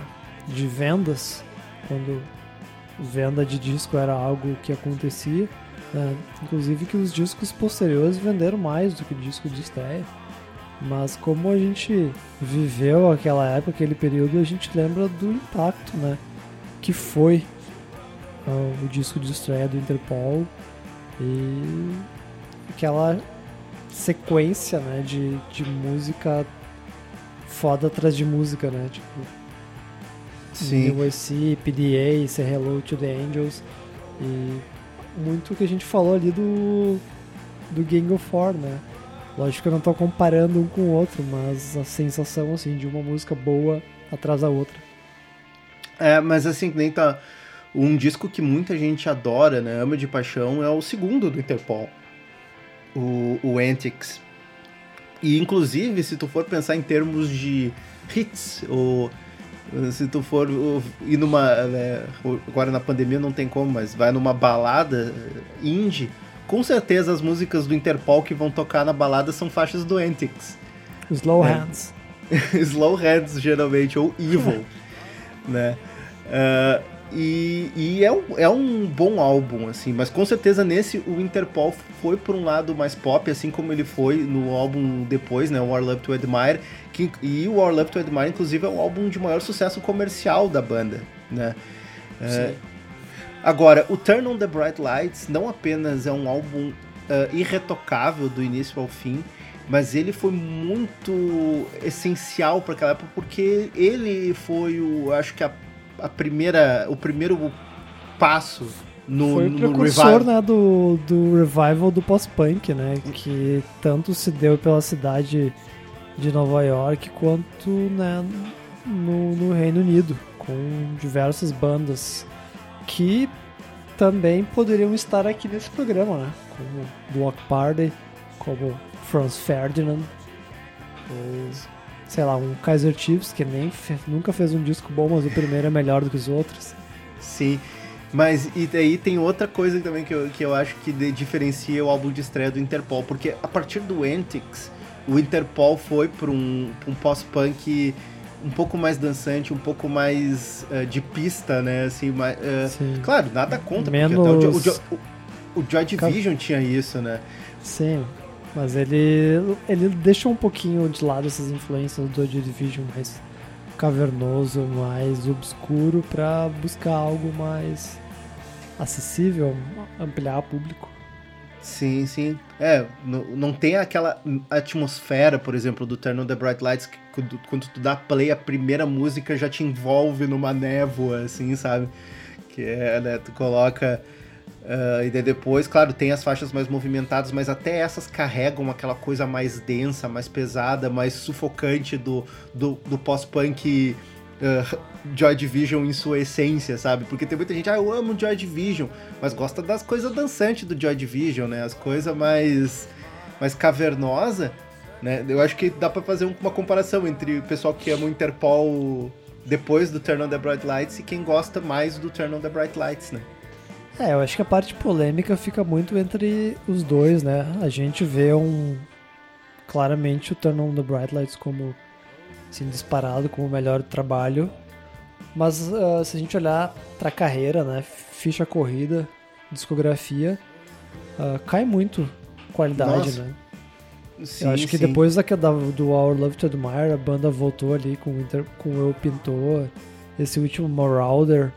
de vendas, quando venda de disco era algo que acontecia. né, inclusive que os discos posteriores venderam mais do que o disco de estreia. Mas como a gente viveu aquela época, aquele período, a gente lembra do impacto, né? que foi o disco de estreia do Interpol e aquela sequência né, de, de música foda atrás de música, né? Tipo, Sim. USC, PDA, Say Hello to the Angels e muito que a gente falou ali do do Gang of Four, né? Lógico que eu não tô comparando um com o outro, mas a sensação assim de uma música boa atrás da outra. É, mas assim, nem tá. Um disco que muita gente adora, né? Ama de paixão, é o segundo do Interpol. O, o Antics. E inclusive, se tu for pensar em termos de hits, ou se tu for uh, ir numa. né, agora na pandemia não tem como, mas vai numa balada eh, indie, com certeza as músicas do Interpol que vão tocar na balada são faixas do Antics. Slow É. Hands. Slow Hands, geralmente, ou Evil, né? Ah, e e é, um, é um bom álbum, assim, mas com certeza nesse o Interpol foi por um lado mais pop, assim como ele foi no álbum depois, né? O War Love to Admire, que, e o War Love to Admire, inclusive, é o álbum de maior sucesso comercial da banda, né? É, Agora, o Turn on the Bright Lights não apenas é um álbum ah, irretocável do início ao fim, mas ele foi muito essencial para aquela época porque ele foi o, acho que a, a primeira, o primeiro passo no, Foi o precursor né, do, do revival do post-punk, né? Que tanto se deu pela cidade de Nova York quanto né, no, no Reino Unido, com diversas bandas que também poderiam estar aqui nesse programa, né? Como Block Party, como Franz Ferdinand, ou, sei lá, um Kaiser Chiefs, que nem nunca fez um disco bom, mas o primeiro é melhor do que os outros. Sim. Mas e daí tem outra coisa também que eu, que eu acho que de- diferencia o álbum de estreia do Interpol, porque a partir do Antics, o Interpol foi para um, um pós-punk um pouco mais dançante, um pouco mais eh, de pista, né? Assim, mais, eh, Sim. claro, nada contra, porque até Menos- o, o, o, o Joy Division tinha isso, né? Sim, mas ele, ele deixa um pouquinho de lado essas influências do Joy Division mais cavernoso, mais obscuro, pra buscar algo mais acessível, ampliar o público. Sim, sim. É, não, não tem aquela atmosfera, por exemplo, do Turn on the Bright Lights, que quando, quando tu dá play, a primeira música já te envolve numa névoa, assim, sabe? Que é, né, tu coloca... ah, e daí depois, claro, tem as faixas mais movimentadas, mas até essas carregam aquela coisa mais densa, mais pesada, mais sufocante do, do, do pós-punk uh, Joy Division em sua essência, sabe? Porque tem muita gente, ah, eu amo Joy Division, mas gosta das coisas dançantes do Joy Division, né? As coisas mais, mais cavernosa, né? Eu acho que dá pra fazer um- uma comparação entre o pessoal que ama o Interpol depois do Turn on the Bright Lights e quem gosta mais do Turn on the Bright Lights, né? É, eu acho que a parte polêmica fica muito entre os dois, né? A gente vê um. Claramente o Turn on the Bright Lights como assim, disparado como o melhor trabalho. Mas ah, se a gente olhar pra carreira, né? Ficha corrida, discografia, ah, cai muito qualidade, Nossa, né? Sim, Eu acho que sim. depois da, da- do Our Love to Admire, a banda voltou ali com, com o Eu Pintor, esse último Marauder,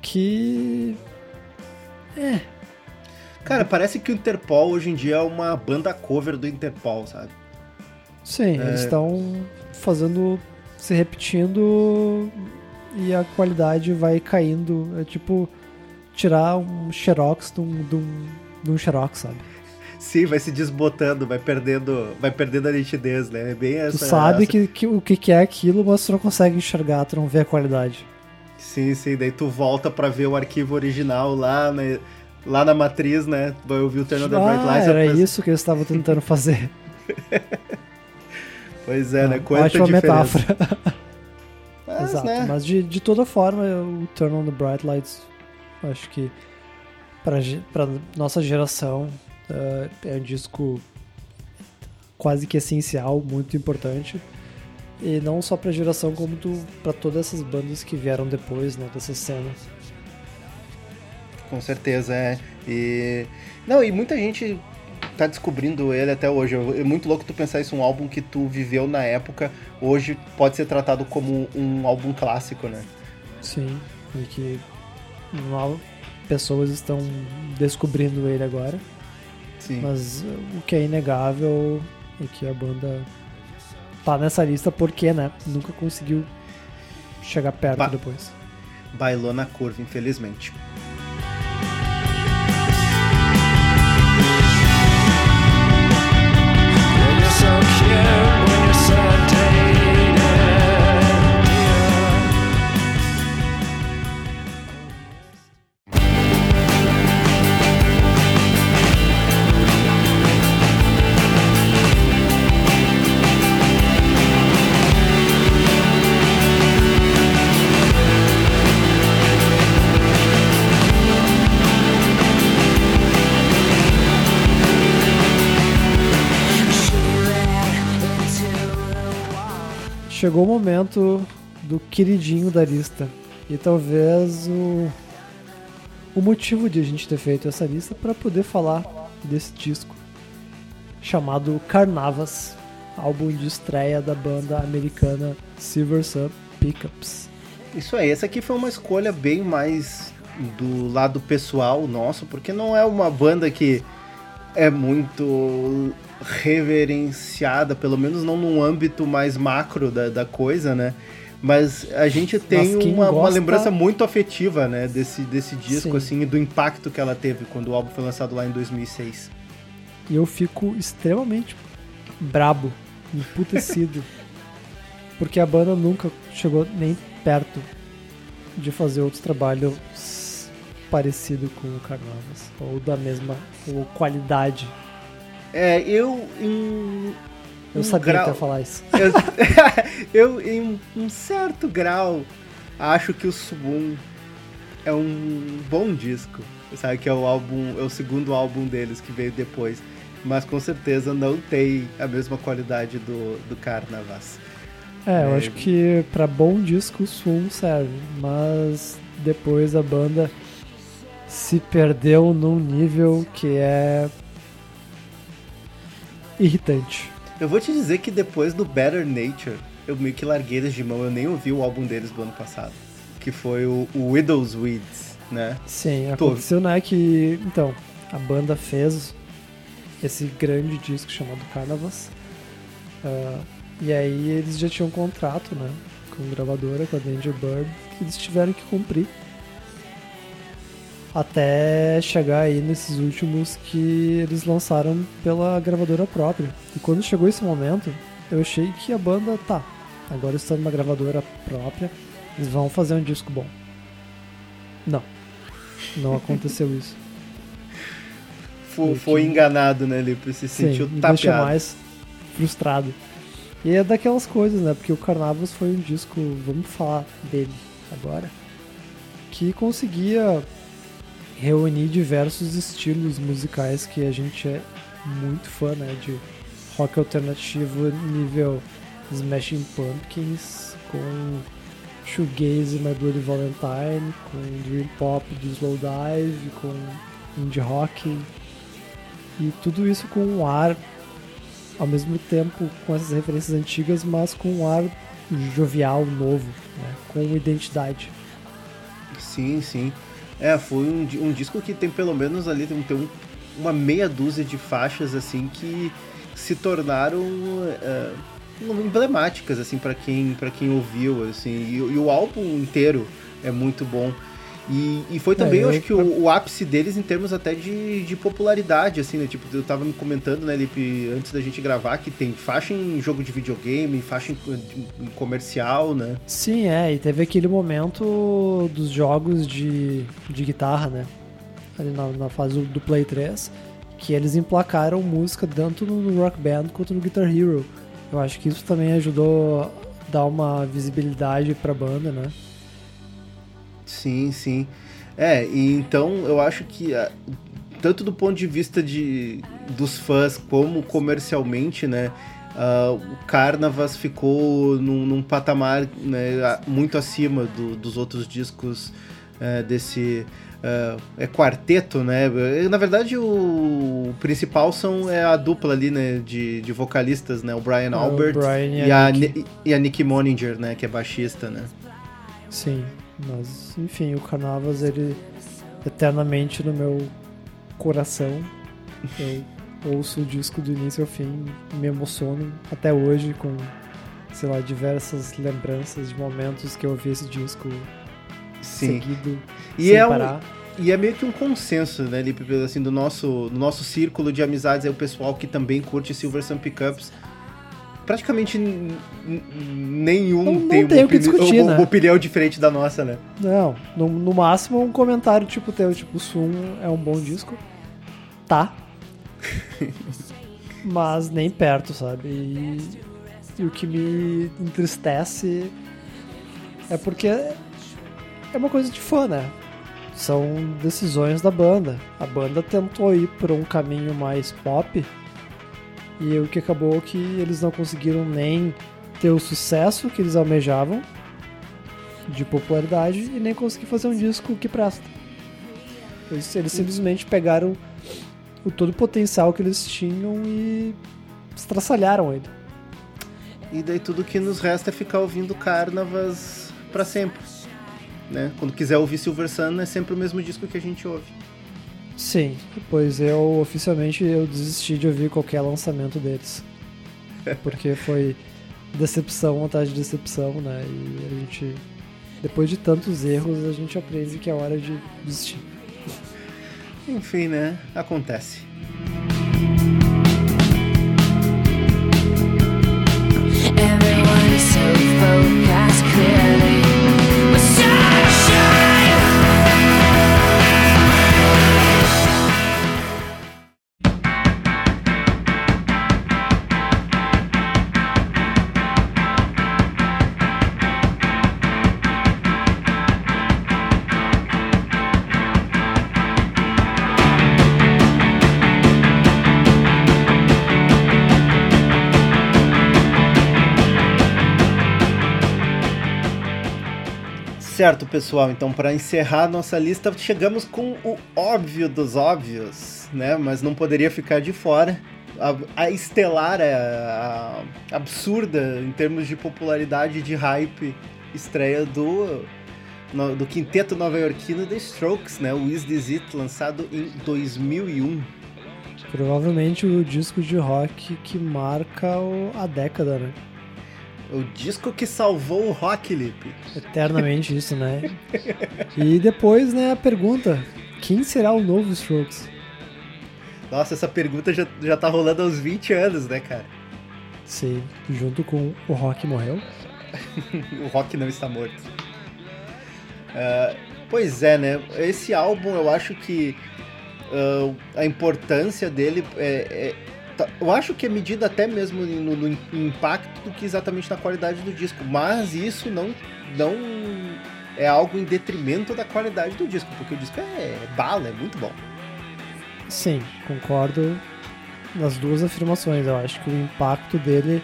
que. Cara, parece que o Interpol hoje em dia é uma banda cover do Interpol, sabe? Sim, É. eles estão fazendo. se repetindo e a qualidade vai caindo. É tipo tirar um xerox de um, de um, de um xerox, sabe? Sim, vai se desbotando, vai perdendo, vai perdendo a nitidez, né? É bem essa. tu sabe essa- que, que, o que que é aquilo, mas tu não consegue enxergar, tu não vê a qualidade. Sim, sim, daí tu volta pra ver o arquivo original lá, né? Lá na matriz, né? Vai ouvir o Turn on the Bright Ah, Lights. era isso que eles estavam tentando fazer. Pois é, né? Quanta Ótima diferença. metáfora. Mas, Exato, né? mas de, de toda forma, o Turn on the Bright Lights, acho que pra nossa geração eh, é um disco quase que essencial, muito importante. E não só pra geração, como pra todas essas bandas que vieram depois, né, dessa cena. Com certeza, é. E. Não, e muita gente tá descobrindo ele até hoje. É muito louco tu pensar isso, um álbum que tu viveu na época, hoje pode ser tratado como um álbum clássico, né? Sim. e que pessoas estão descobrindo ele agora. Sim. Mas o que é inegável é que a banda tá nessa lista porque, né, nunca conseguiu chegar perto Ba- depois. Bailou na curva, infelizmente. Chegou o momento do queridinho da lista. E talvez o, o motivo de a gente ter feito essa lista para poder falar desse disco chamado Carnavas, álbum de estreia da banda americana Silver Sun Pickups. Isso aí, essa aqui foi uma escolha bem mais do lado pessoal nosso, porque não é uma banda que é muito reverenciada, pelo menos não num âmbito mais macro da, da coisa, né? Mas a gente tem uma, uma gosta- lembrança muito afetiva, né, desse, desse disco, Sim. assim, e do impacto que ela teve quando o álbum foi lançado lá em 2006. E eu fico extremamente brabo, emputecido, porque a banda nunca chegou nem perto de fazer outros trabalhos parecido com o Carnavas, ou da mesma ou qualidade. É, eu em Eu um sabia grau- que ia falar isso. eu, eu, em um certo grau, acho que o Subum é um bom disco. Sabe que é o álbum, é o segundo álbum deles que veio depois. Mas com certeza não tem a mesma qualidade do, do Carnavas. É, eu É. acho que pra bom disco o Swum serve, mas depois a banda se perdeu num nível que é irritante. Eu vou te dizer que depois do Better Nature, eu meio que larguei eles de mão. Eu nem ouvi o álbum deles do ano passado. Que foi o, o Widow's Weeds, né? Sim, Tô. aconteceu, né, que... Então, a banda fez esse grande disco chamado Carnavas. ah, e aí eles já tinham um contrato, né, com a gravadora, com a Danger Bird, que eles tiveram que cumprir. Até chegar aí nesses últimos que eles lançaram pela gravadora própria. E quando chegou esse momento, eu achei que a banda, tá, agora estão numa gravadora própria, eles vão fazer um disco bom. Não. Não aconteceu isso. Foi, foi tinha- enganado, né, Lipe? Se Sim, sentiu me deixa tapeado. mais frustrado. E é daquelas coisas, né? Porque o Carnavas foi um disco, vamos falar dele agora, que conseguia reunir diversos estilos musicais que a gente é muito fã, né? De rock alternativo nível Smashing Pumpkins, com Shoegaze My Bloody Valentine, com Dream Pop do Slowdive, com Indie Rock e tudo isso com um ar ao mesmo tempo com essas referências antigas, mas com um ar jovial, novo, né? com identidade. Sim, sim. É, foi um, um disco que tem pelo menos ali tem, tem um- uma meia dúzia de faixas assim que se tornaram é, emblemáticas assim para quem para quem ouviu assim e, e o álbum inteiro é muito bom e, e foi também, É, eu acho que o, o ápice deles em termos até de, de popularidade, assim, né? Tipo, eu tava me comentando, né, Lipe, antes da gente gravar, que tem faixa em jogo de videogame, faixa em, em comercial, né? Sim, é, e teve aquele momento dos jogos de, de guitarra, né? Ali na, na fase do Play 3, que eles emplacaram música tanto no Rock Band quanto no Guitar Hero. Eu acho que isso também ajudou a dar uma visibilidade pra banda, né? Sim, sim. É, e então eu acho que ah, tanto do ponto de vista de, dos fãs como comercialmente, né? ah, o Carnavas ficou num, num patamar né, muito acima do- dos outros discos eh, desse ah, é quarteto, né? Na verdade, o principal são é a dupla ali, né? De, de vocalistas, né? O Brian É, o Albert Brian e e, a Nick. Ni- e a Nick Moninger, né? Que é baixista, né? Sim. Mas, enfim, o Carnavas, ele eternamente no meu coração. Eu ouço o disco do início ao fim, me emociono até hoje com, sei lá, diversas lembranças de momentos que eu ouvi esse disco Sim. seguido, E sem é, um, parar. e é meio que um consenso, né, Lipe, assim, do nosso, do nosso círculo de amizades, é o pessoal que também curte Silver Sun Pickups. Praticamente nenhum Não- não tem, tem uma, opini- discutir, uma né? opinião diferente da nossa, né? Não, no, no máximo um comentário tipo teu, tipo, Sum é um bom disco. Tá. Mas nem perto, sabe? E, e o que me entristece é porque é uma coisa de fã, né? São decisões da banda. A banda tentou ir por um caminho mais pop e o que acabou que eles não conseguiram nem ter o sucesso que eles almejavam de popularidade e nem conseguir fazer um disco que presta. Eles, eles simplesmente pegaram o todo o potencial que eles tinham e estraçalharam ele. E daí tudo que nos resta é ficar ouvindo Carnavas pra sempre. Né? Quando quiser ouvir Silver Sun, é sempre o mesmo disco que a gente ouve. Sim, pois eu oficialmente eu desisti de ouvir qualquer lançamento deles. Porque foi decepção atrás de decepção, né? E a gente, depois de tantos erros, a gente aprende que é hora de desistir. Enfim, né? Acontece. Everyone is so Certo, pessoal. Então, para encerrar nossa lista, chegamos com o óbvio dos óbvios, né? Mas não poderia ficar de fora. A, a estelar, a, a absurda em termos de popularidade de hype, estreia do, no- do quinteto nova-iorquino The Strokes, né? O Is This It, lançado em 2001. Provavelmente o disco de rock que marca a década, né? O disco que salvou o rock, Lipe. Eternamente isso, né? E depois, né, a pergunta: quem será o novo Strokes? Nossa, essa pergunta já, já tá rolando há uns 20 anos, né, cara? Sim, junto com o Rock morreu. o rock não está morto. Ah, pois é, né? Esse álbum eu acho que ah, a importância dele é, é- eu acho que é medida até mesmo no, no impacto do que exatamente na qualidade do disco. Mas isso não, não é algo em detrimento da qualidade do disco, porque o disco é bala, é muito bom. Sim, concordo nas duas afirmações. Eu acho que o impacto dele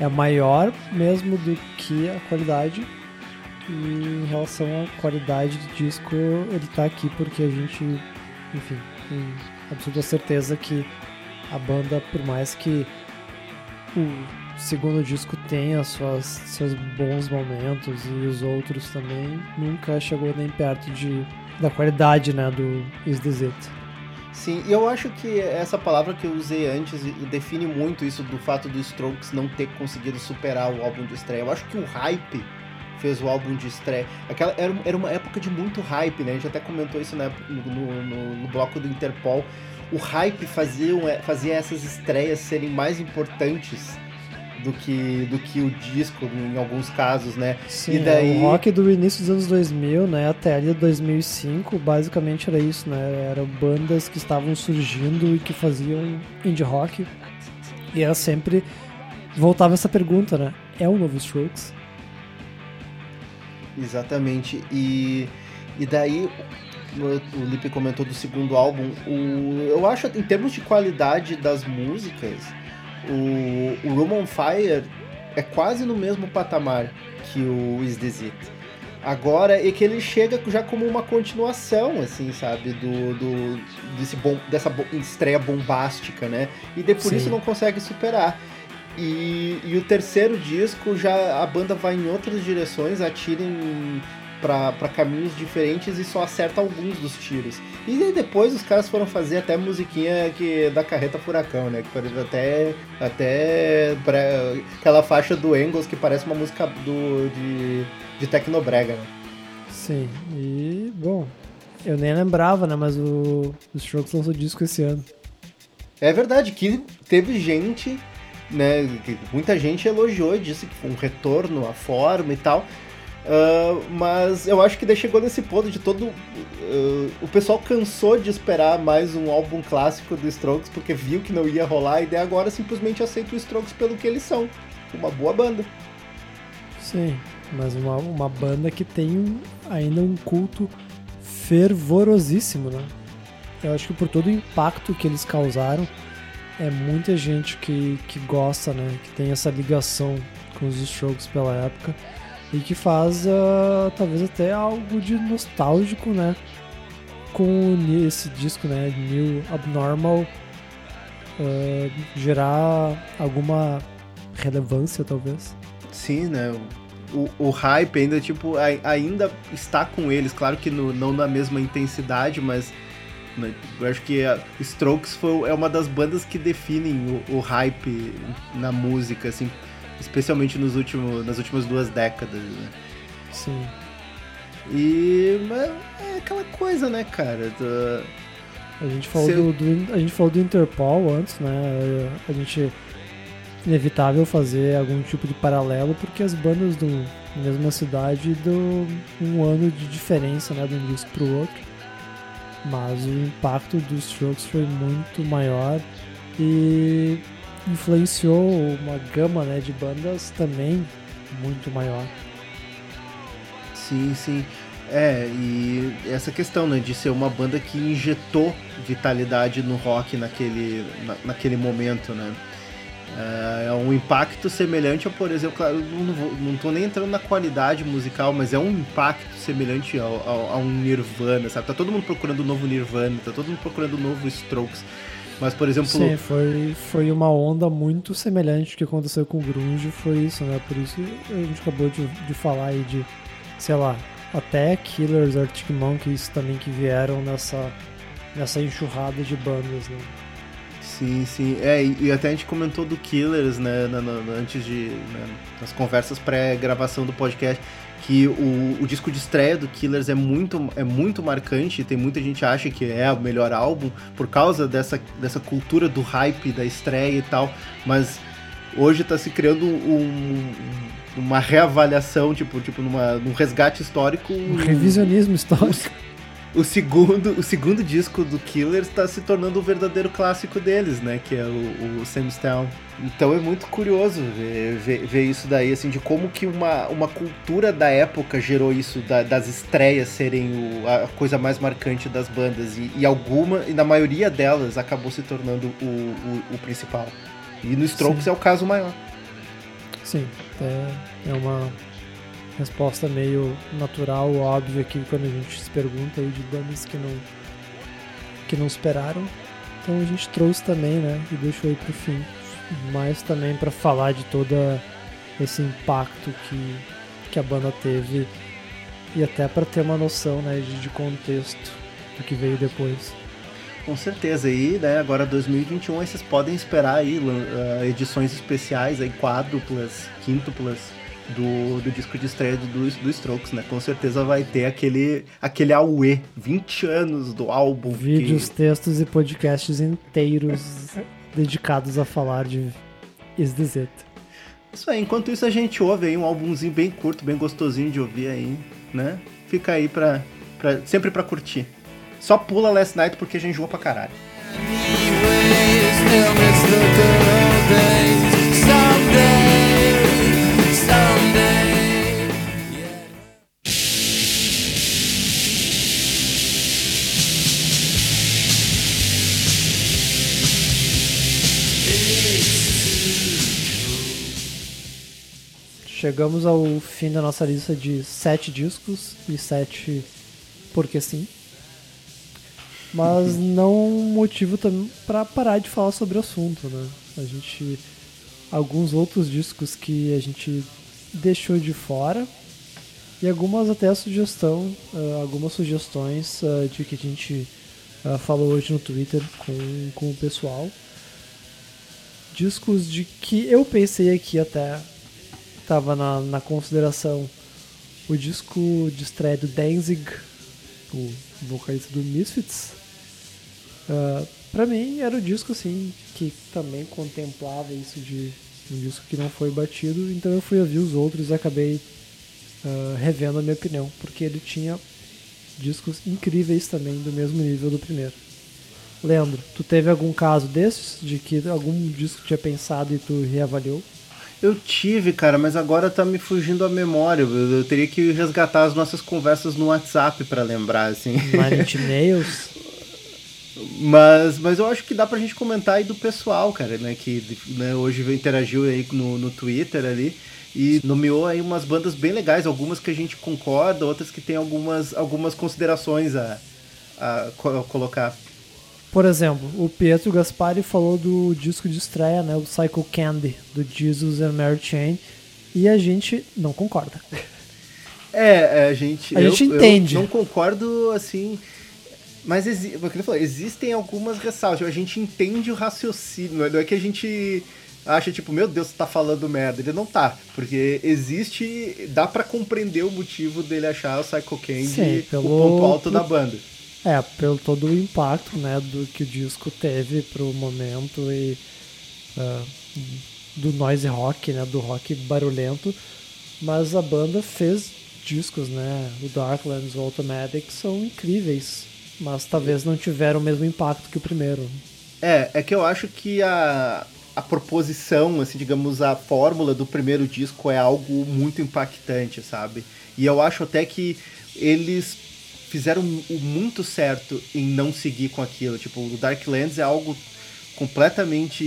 é maior mesmo do que a qualidade. E em relação à qualidade do disco, ele tá aqui porque a gente, enfim, tem absoluta certeza que a banda, por mais que o segundo disco tenha suas, seus bons momentos e os outros também, nunca chegou nem perto de, da qualidade né, do Is This It. Sim, e eu acho que essa palavra que eu usei antes define muito isso do fato do Strokes não ter conseguido superar o álbum de estreia. Eu acho que o hype fez o álbum de estreia. Aquela, era, era uma época de muito hype, né? A gente até comentou isso no, no- no- no bloco do Interpol. O hype fazia, fazia essas estreias serem mais importantes do que, do que o disco, em alguns casos, né? Sim, E daí- o rock do início dos anos 2000, né, até ali 2005, basicamente era isso, né? Eram bandas que estavam surgindo e que faziam indie rock. E era sempre voltava essa pergunta, né? É o novo Strokes? Exatamente. E, e daí, o Lipe comentou do segundo álbum. O, eu acho, em termos de qualidade das músicas, o, o Room on Fire é quase no mesmo patamar que o Is This It. Agora é que ele chega já como uma continuação, assim, sabe? Do, do, desse bom, dessa bo- estreia bombástica, né? E de, por Sim. isso não consegue superar. E, e o terceiro disco já a banda vai em outras direções, atira em, pra, pra caminhos diferentes e só acerta alguns dos tiros. E daí depois os caras foram fazer até musiquinha que da carreta furacão, né? Que parece até até pra, aquela faixa do Engels que parece uma música do de, de Tecnobrega, né? Sim, e bom, eu nem lembrava, né? Mas o, o Strokes lançou disco esse ano. É verdade que teve gente, né? que muita gente elogiou e disse que foi um retorno à forma e tal. Ah, mas eu acho que daí chegou nesse ponto de todo. ah, o pessoal cansou de esperar mais um álbum clássico do Strokes porque viu que não ia rolar e daí agora simplesmente aceita o Strokes pelo que eles são. Uma boa banda. Sim, mas uma, uma banda que tem ainda um culto fervorosíssimo, né? Eu acho que por todo o impacto que eles causaram, é muita gente que, que gosta, né? Que tem essa ligação com os Strokes pela época e que faz ah, talvez até algo de nostálgico, né? Com esse disco, né? New Abnormal ah, gerar alguma relevância, talvez. Sim, né? O, o hype ainda, tipo, ai- ainda está com eles. Claro que no- não na mesma intensidade, mas né, eu acho que a Strokes foi, é uma das bandas que definem o, o hype na música, assim, especialmente nos últimos, nas últimas duas décadas, né? Sim. E mas é aquela coisa, né, cara? do- A gente falou Se do, do- a gente falou do Interpol antes, né? A gente inevitável fazer algum tipo de paralelo porque as bandas do mesma cidade dão um ano de diferença, né, de um disco pro outro. Mas o impacto dos Strokes foi muito maior e influenciou uma gama, né, de bandas também muito maior. Sim, sim. É, e essa questão, né, de ser uma banda que injetou vitalidade no rock naquele, na- naquele momento, né? É, é um impacto semelhante a, por exemplo, claro, não, vou, não tô nem entrando na qualidade musical, mas é um impacto semelhante ao, ao- a um Nirvana, sabe? Tá todo mundo procurando o novo Nirvana, tá todo mundo procurando o novo Strokes. Mas, por exemplo, Sim, foi, foi uma onda muito semelhante que aconteceu com o Grunge, foi isso, né? Por isso a gente acabou de, de falar aí de, sei lá, até Killers, Arctic Monkeys também que vieram nessa, nessa enxurrada de bandas, né? Sim, sim. É, e, até a gente comentou do Killers, né, na- na- antes de. né, nas conversas pré-gravação do podcast, que o, o disco de estreia do Killers é muito, é muito marcante, tem muita gente que acha que é o melhor álbum por causa dessa, dessa cultura do hype da estreia e tal, mas hoje tá se criando um- uma reavaliação, tipo, tipo numa, num resgate histórico. Um revisionismo histórico. O segundo, o segundo disco do Killers está se tornando o verdadeiro clássico deles, né? Que é o, o Sam's Town. Então é muito curioso ver, ver, ver isso daí, assim, de como que uma, uma cultura da época gerou isso, da- das estreias serem o- a coisa mais marcante das bandas. E, e alguma, e na maioria delas, acabou se tornando o, o, o principal. E no Strokes Sim. é o caso maior. Sim, é, é uma resposta meio natural, óbvia aqui quando a gente se pergunta aí de bandas que não que não esperaram. Então a gente trouxe também, né, e deixou aí pro fim. Mas também para falar de toda esse impacto que, que a banda teve e até para ter uma noção, né, de, de contexto do que veio depois. Com certeza, e né, agora 2021 aí vocês podem esperar aí ah, edições especiais, aí quádruplas, quíntuplas do, do disco de estreia do, do Strokes, né? Com certeza vai ter aquele, aquele auê, 20 anos do álbum. que- Vídeos, textos e podcasts inteiros dedicados a falar de Is This It? Isso aí, enquanto isso a gente ouve aí um álbumzinho bem curto, bem gostosinho de ouvir aí, né? Fica aí pra, pra, sempre pra curtir. Só pula Last Night porque já enjoa pra caralho. Chegamos ao fim da nossa lista de sete discos e sete porque sim. Mas não um motivo também para parar de falar sobre o assunto, né? A gente alguns outros discos que a gente deixou de fora E algumas até sugestão, ah, algumas sugestões ah, de que a gente ah, falou hoje no Twitter com, com o pessoal. Discos de que eu pensei aqui até estava na, na consideração o disco de estreia do Danzig, o vocalista do Misfits. Ah, pra mim era o disco assim que também contemplava isso de um disco que não foi batido, então eu fui ouvir os outros e acabei ah, revendo a minha opinião, porque ele tinha discos incríveis também do mesmo nível do primeiro. Leandro, tu teve algum caso desses de que algum disco tinha pensado e tu reavaliou? Eu tive, cara, mas agora tá me fugindo a memória. Eu, eu teria que resgatar as nossas conversas no WhatsApp pra lembrar, assim. Nails? Mas, mas eu acho que dá pra gente comentar aí do pessoal, cara, né? Que né, hoje interagiu aí no, no Twitter ali e nomeou aí umas bandas bem legais, algumas que a gente concorda, outras que tem algumas, algumas considerações a, a a colocar. Por exemplo, o Pietro Gaspari falou do disco de estreia, né, o Psycho Candy, do Jesus and Mary Chain, e a gente não concorda. É, é, a gente. A eu- gente entende. não concordo assim. Mas exi- falou, existem algumas ressalvas. tipo, A gente entende o raciocínio. Não é- não é que a gente acha, tipo, meu Deus, você tá falando merda. Ele não tá. Porque existe. Dá pra compreender o motivo dele achar o Psycho Candy Sim, pelo- o ponto alto da banda. É, pelo todo o impacto, né, do que o disco teve pro momento e ah, do noise rock, né, do rock barulhento, mas a banda fez discos, né, o Darklands, o Automatic são incríveis, mas talvez não tiveram o mesmo impacto que o primeiro. É, é que eu acho que a, a proposição, assim, digamos, a fórmula do primeiro disco é algo muito impactante, sabe? E eu acho até que eles fizeram o muito certo em não seguir com aquilo. Tipo, o Darklands é algo completamente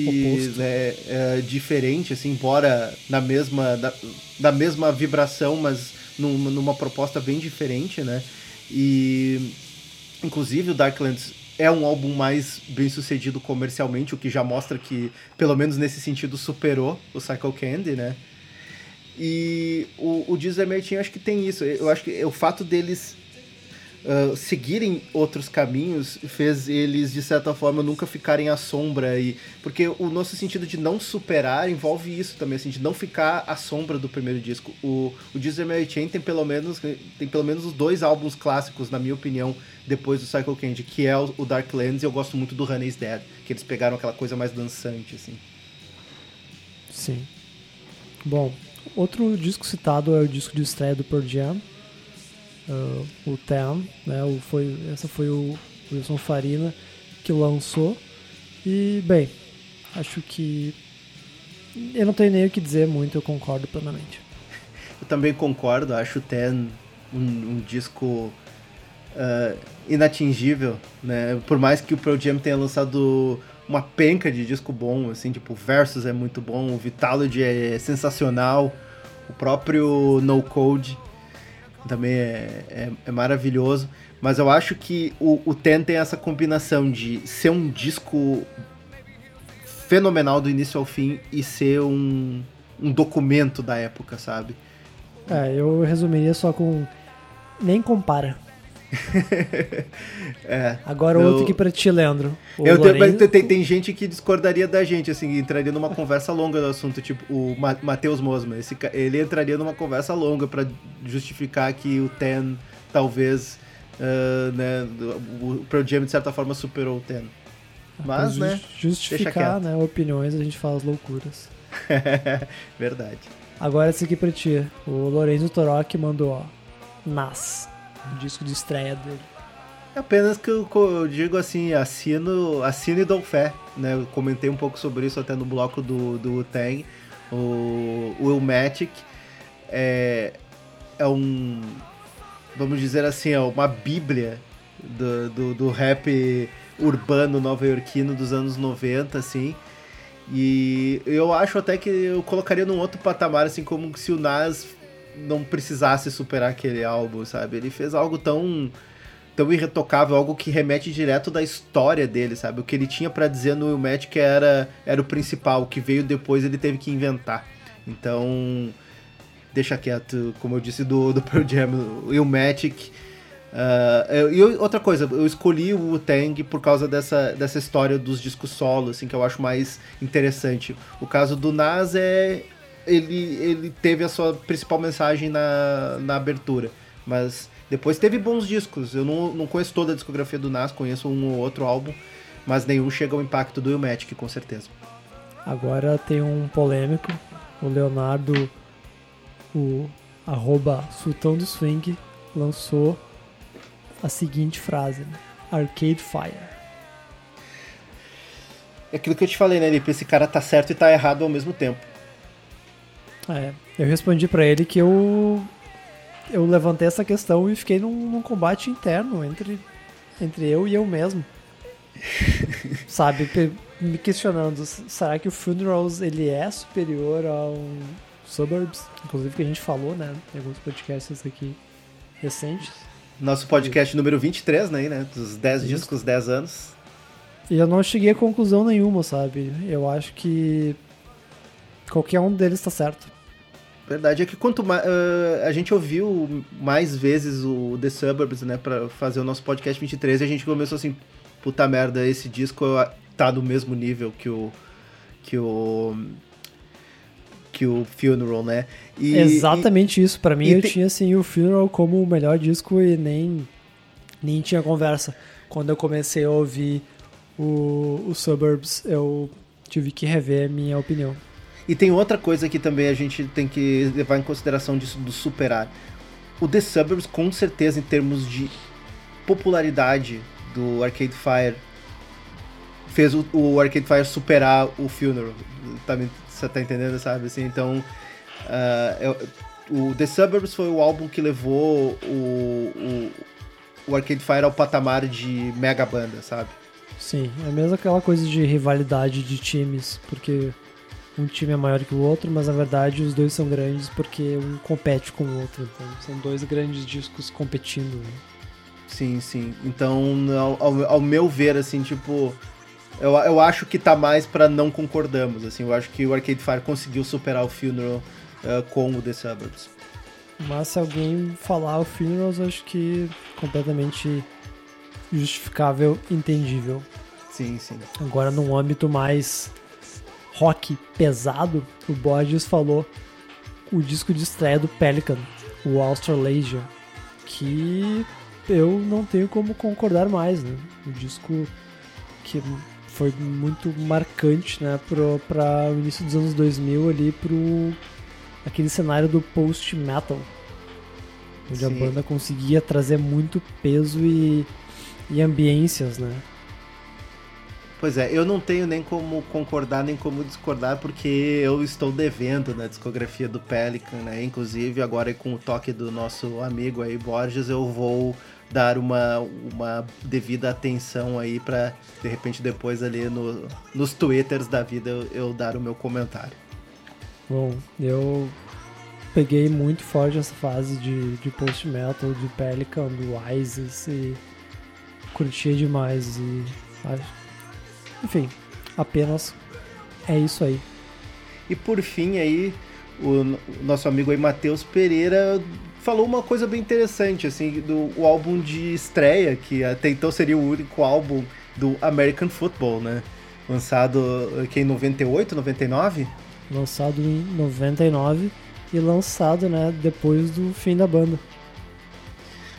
né, é, diferente, assim, embora na mesma, da, da mesma vibração, mas numa, numa proposta bem diferente, né? E Inclusive, o Darklands é um álbum mais bem sucedido comercialmente, o que já mostra que, pelo menos nesse sentido, superou o Cycle Candy, né? E o, o Disney Martin acho que tem isso. Eu acho que o fato deles ah, seguirem outros caminhos fez eles, de certa forma, nunca ficarem à sombra. E, porque o nosso sentido de não superar envolve isso também, assim, de não ficar à sombra do primeiro disco. O, o Disney Mary Chain tem pelo menos tem pelo menos os dois álbuns clássicos, na minha opinião, depois do Cycle Candy, que é o, o Darklands e eu gosto muito do Honey's Dead, que eles pegaram aquela coisa mais dançante, assim. Sim. Bom, outro disco citado é o disco de estreia do Pearl Jam, ah, o Ten, né? O foi, essa foi o Wilson Farina que lançou. E, bem, acho que eu não tenho nem o que dizer muito, eu concordo plenamente. Eu também concordo, acho o Ten um, um disco ah, inatingível, né? Por mais que o Pearl Jam tenha lançado uma penca de disco bom, assim, tipo, Versus é muito bom, o Vitalogy é sensacional, o próprio No Code também é, é, é maravilhoso, mas eu acho que o, o Ten tem essa combinação de ser um disco fenomenal do início ao fim e ser um, um documento da época, sabe? É, eu resumiria só com nem compara. É. Agora Eu- outro aqui pra ti, Leandro. Eu mas tem, tem gente que discordaria da gente, assim, entraria numa conversa longa do assunto, tipo o Ma- Matheus Mosman. Esse, ele entraria numa conversa longa pra justificar que o Ten talvez, ah, né, o o Pearl Jam de certa forma superou o Ten. Mas, pra né, jus- Justificar, né, opiniões, a gente fala as loucuras. verdade. Agora esse aqui pra ti. O Lorenzo Torok mandou, ó. Nas. O disco de estreia dele. Apenas que eu, eu digo assim, assino, assino e dou fé, né? Eu comentei um pouco sobre isso até no bloco do, do Tang. O, Ilmatic é, é um, vamos dizer assim, é uma bíblia do, do, do rap urbano nova-iorquino dos anos 90, assim. E eu acho até que eu colocaria num outro patamar, assim, como se o Nas não precisasse superar aquele álbum, sabe? Ele fez algo tão tão irretocável, algo que remete direto da história dele, sabe? O que ele tinha pra dizer no Ilmatic era, era o principal, o que veio depois ele teve que inventar. Então, deixa quieto, como eu disse, do, do Pearl Jam, o Ilmatic. Ah, eu- e outra coisa, eu escolhi o Wu-Tang por causa dessa, dessa história dos discos solo, assim, que eu acho mais interessante. O caso do Nas é... Ele, ele teve a sua principal mensagem na, na abertura, mas depois teve bons discos. Eu não, não conheço toda a discografia do Nas, conheço um ou outro álbum, mas nenhum chega ao impacto do Ilmatic, com certeza. Agora tem um polêmico. O Leonardo, o arroba Sultão do Swing, lançou a seguinte frase: né? Arcade Fire. É aquilo que eu te falei, né, Lipe? Esse cara tá certo e tá errado ao mesmo tempo. É, eu respondi pra ele que eu eu levantei essa questão e fiquei num, num combate interno entre entre eu e eu mesmo. Sabe, me questionando, será que o Funerals ele é superior ao Suburbs? Inclusive que a gente falou, né, em alguns podcasts aqui recentes. Nosso podcast número 23, né, né? Dos 10 Isso. discos, 10 anos. E eu não cheguei a conclusão nenhuma, sabe? Eu acho que qualquer um deles tá certo. Verdade é que quanto mais. a gente ouviu mais vezes o The Suburbs, né, pra fazer o nosso podcast 23 e a gente começou assim, puta merda, esse disco tá no mesmo nível que o. que o. que o Funeral, né? E, Exatamente isso. Pra mim, e eu tem- tinha assim o Funeral como o melhor disco e nem nem tinha conversa. Quando eu comecei a ouvir o, o Suburbs, eu tive que rever a minha opinião. E tem outra coisa que também a gente tem que levar em consideração disso do superar. O The Suburbs, com certeza, em termos de popularidade do Arcade Fire, fez o, o Arcade Fire superar o Funeral. Tá, você tá entendendo, sabe? Assim, então, ah, eu- o The Suburbs foi o álbum que levou o, o, o Arcade Fire ao patamar de mega banda, sabe? Sim, é mesmo aquela coisa de rivalidade de times, porque um time é maior que o outro, mas na verdade os dois são grandes porque um compete com o outro. Então são dois grandes discos competindo. né? Sim, sim. Então, ao, ao- meu ver, assim, tipo. Eu, eu acho que tá mais pra não concordamos, assim. Eu acho que o Arcade Fire conseguiu superar o Funeral eh, com o The Suburbs. Mas se alguém falar o Funerals, eu acho que completamente justificável, entendível. Sim, sim. Agora, num âmbito mais rock pesado, o Borges falou o disco de estreia do Pelican, o Australasia, que eu não tenho como concordar mais, né? O disco que foi muito marcante, né, para o início dos anos 2000 ali pro aquele cenário do post metal, onde a Sim. banda conseguia trazer muito peso e, e ambiências, né? Pois é, eu não tenho nem como concordar nem como discordar, porque eu estou devendo na discografia do Pelican, né? Inclusive, agora com o toque do nosso amigo aí, Borges, eu vou dar uma, uma devida atenção aí pra, de repente, depois ali no, nos twitters da vida eu, eu dar o meu comentário. Bom, eu peguei muito forte essa fase de, de post metal, de Pelican, do Isis e curtia demais e acho- enfim, apenas é isso aí. E por fim aí, o, nosso amigo aí, Matheus Pereira, falou uma coisa bem interessante, assim, do o álbum de estreia, que até então seria o único álbum do American Football, né? Lançado eh, que em 98, 99? Lançado em 99 e lançado, né, depois do fim da banda.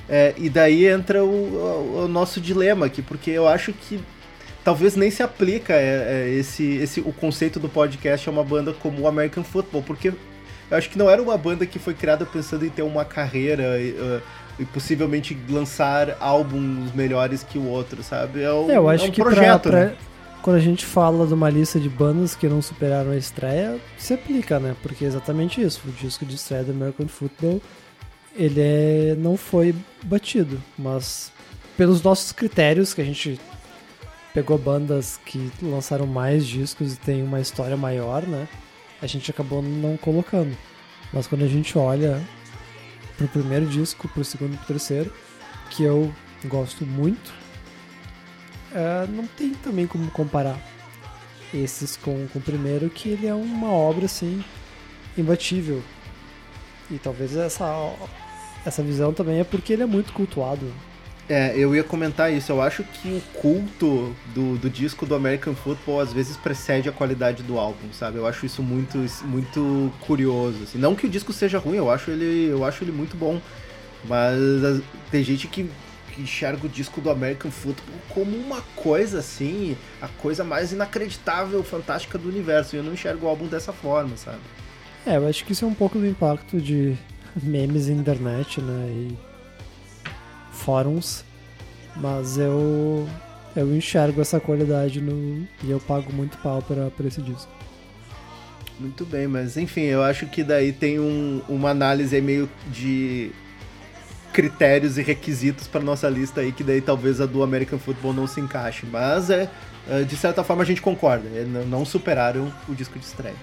É, e daí entra o, o- o nosso dilema aqui, porque eu acho que talvez nem se aplica é, é, esse, esse, o conceito do podcast a uma banda como o American Football, porque eu acho que não era uma banda que foi criada pensando em ter uma carreira e, uh, e possivelmente lançar álbuns melhores que o outro, sabe? É um, É, eu acho é um que pra- projeto, pra- né? quando a gente fala de uma lista de bandas que não superaram a estreia, se aplica, né? Porque é exatamente isso. O disco de estreia do American Football, ele é, não foi batido, mas pelos nossos critérios, que a gente pegou bandas que lançaram mais discos e tem uma história maior, né? A gente acabou não colocando. Mas quando a gente olha pro primeiro disco, pro segundo e pro terceiro, que eu gosto muito, é, não tem também como comparar esses com, com o primeiro, que ele é uma obra assim imbatível. E talvez essa, essa visão também é porque ele é muito cultuado. É, eu ia comentar isso. Eu acho que o culto do, do disco do American Football às vezes precede a qualidade do álbum, sabe? Eu acho isso muito, muito curioso. Assim. Não que o disco seja ruim, eu acho ele, eu acho ele muito bom. Mas as- tem gente que, que enxerga o disco do American Football como uma coisa assim, a coisa mais inacreditável, fantástica do universo. E eu não enxergo o álbum dessa forma, sabe? É, eu acho que isso é um pouco do impacto de memes na internet, né? E fóruns. Mas eu eu enxergo essa qualidade no e eu pago muito pau pra esse disco. Muito bem, mas enfim, eu acho que daí tem um- uma análise meio de critérios e requisitos para nossa lista aí, que daí talvez a do American Football não se encaixe. Mas é, é, de certa forma a gente concorda, é, não superaram o disco de estreia.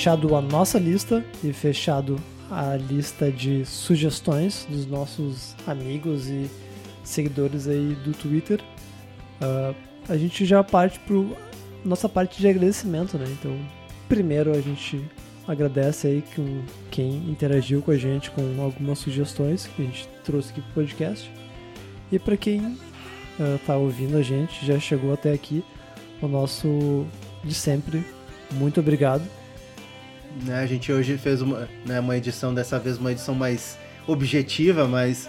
Fechado a nossa lista e fechado a lista de sugestões dos nossos amigos e seguidores aí do Twitter, ah, a gente já parte pro nossa parte de agradecimento, né? Então, primeiro a gente agradece aí com quem interagiu com a gente com algumas sugestões que a gente trouxe aqui pro podcast. E para quem tá ouvindo a gente, já chegou até aqui, o nosso de sempre, muito obrigado. Né, a gente hoje fez uma, né, uma edição, dessa vez uma edição mais objetiva, mas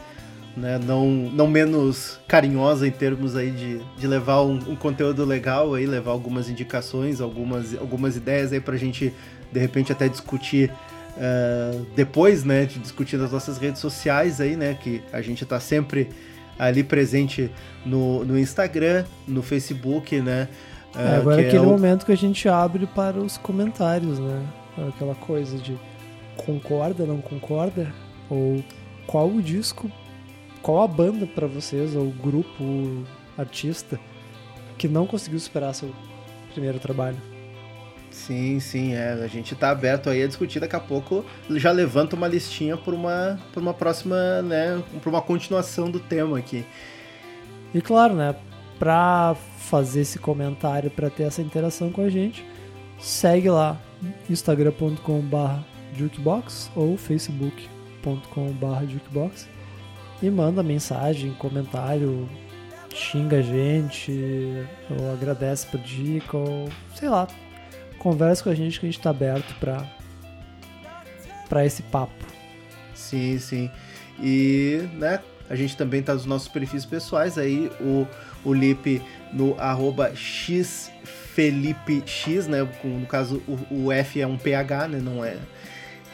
né, não, não menos carinhosa em termos aí de, de levar um, um conteúdo legal aí, levar algumas indicações, algumas, algumas ideias aí pra gente de repente até discutir eh, depois, né, de discutir nas nossas redes sociais aí, né, que a gente tá sempre ali presente no, no Instagram, no Facebook, né. É, eh, agora é que aquele o- momento que a gente abre para os comentários, né? Aquela coisa de concorda, não concorda? Ou qual o disco, qual a banda para vocês, ou grupo, ou artista, que não conseguiu superar seu primeiro trabalho? Sim, sim, é. A gente tá aberto aí a discutir daqui a pouco. Já levanta uma listinha por uma, por uma próxima, né? Por uma continuação do tema aqui. E claro, né? Pra fazer esse comentário, pra ter essa interação com a gente, segue lá instagram.com.br jukebox ou facebook.com.br jukebox e manda mensagem, comentário, xinga a gente, ou agradece por dica, ou sei lá, conversa com a gente que a gente tá aberto pra, pra esse papo. Sim, sim. E, né, a gente também tá nos nossos perfis pessoais aí, o, o Lipe no arroba xfelipex, né, com, no caso o, o F é um PH, né, não é...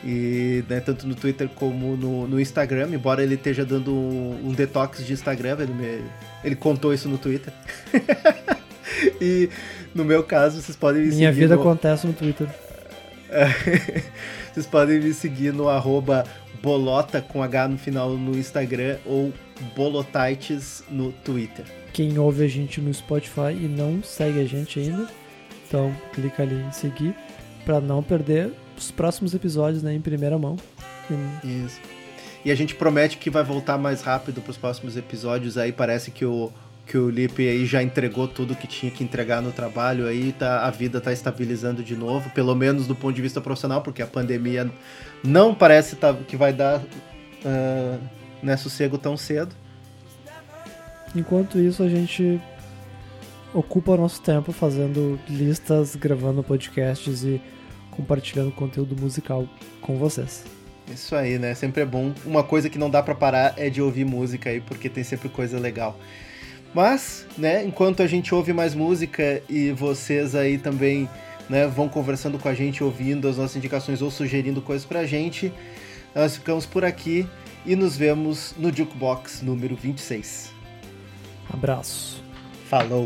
E, né, tanto no Twitter como no, no Instagram, embora ele esteja dando um, um detox de Instagram, ele, me- ele contou isso no Twitter. e no meu caso, vocês podem me Minha vida no... acontece no Twitter. Vocês podem me seguir no arroba bolota com H no final no Instagram ou bolotites no Twitter. Quem ouve a gente no Spotify e não segue a gente ainda. Então, clica ali em seguir para não perder os próximos episódios né, em primeira mão. Isso. E a gente promete que vai voltar mais rápido para os próximos episódios. Aí parece que o que o Lipe aí já entregou tudo que tinha que entregar no trabalho. Aí tá, a vida tá estabilizando de novo, pelo menos do ponto de vista profissional, porque a pandemia não parece tá, que vai dar ah, né, sossego tão cedo. Enquanto isso, a gente ocupa nosso tempo fazendo listas, gravando podcasts e compartilhando conteúdo musical com vocês. Isso aí, né? Sempre é bom. Uma coisa que não dá pra parar é de ouvir música aí, porque tem sempre coisa legal. Mas, né, enquanto a gente ouve mais música e vocês aí também, né, vão conversando com a gente, ouvindo as nossas indicações ou sugerindo coisas pra gente, nós ficamos por aqui e nos vemos no Jukebox número 26. Abraço. Falou!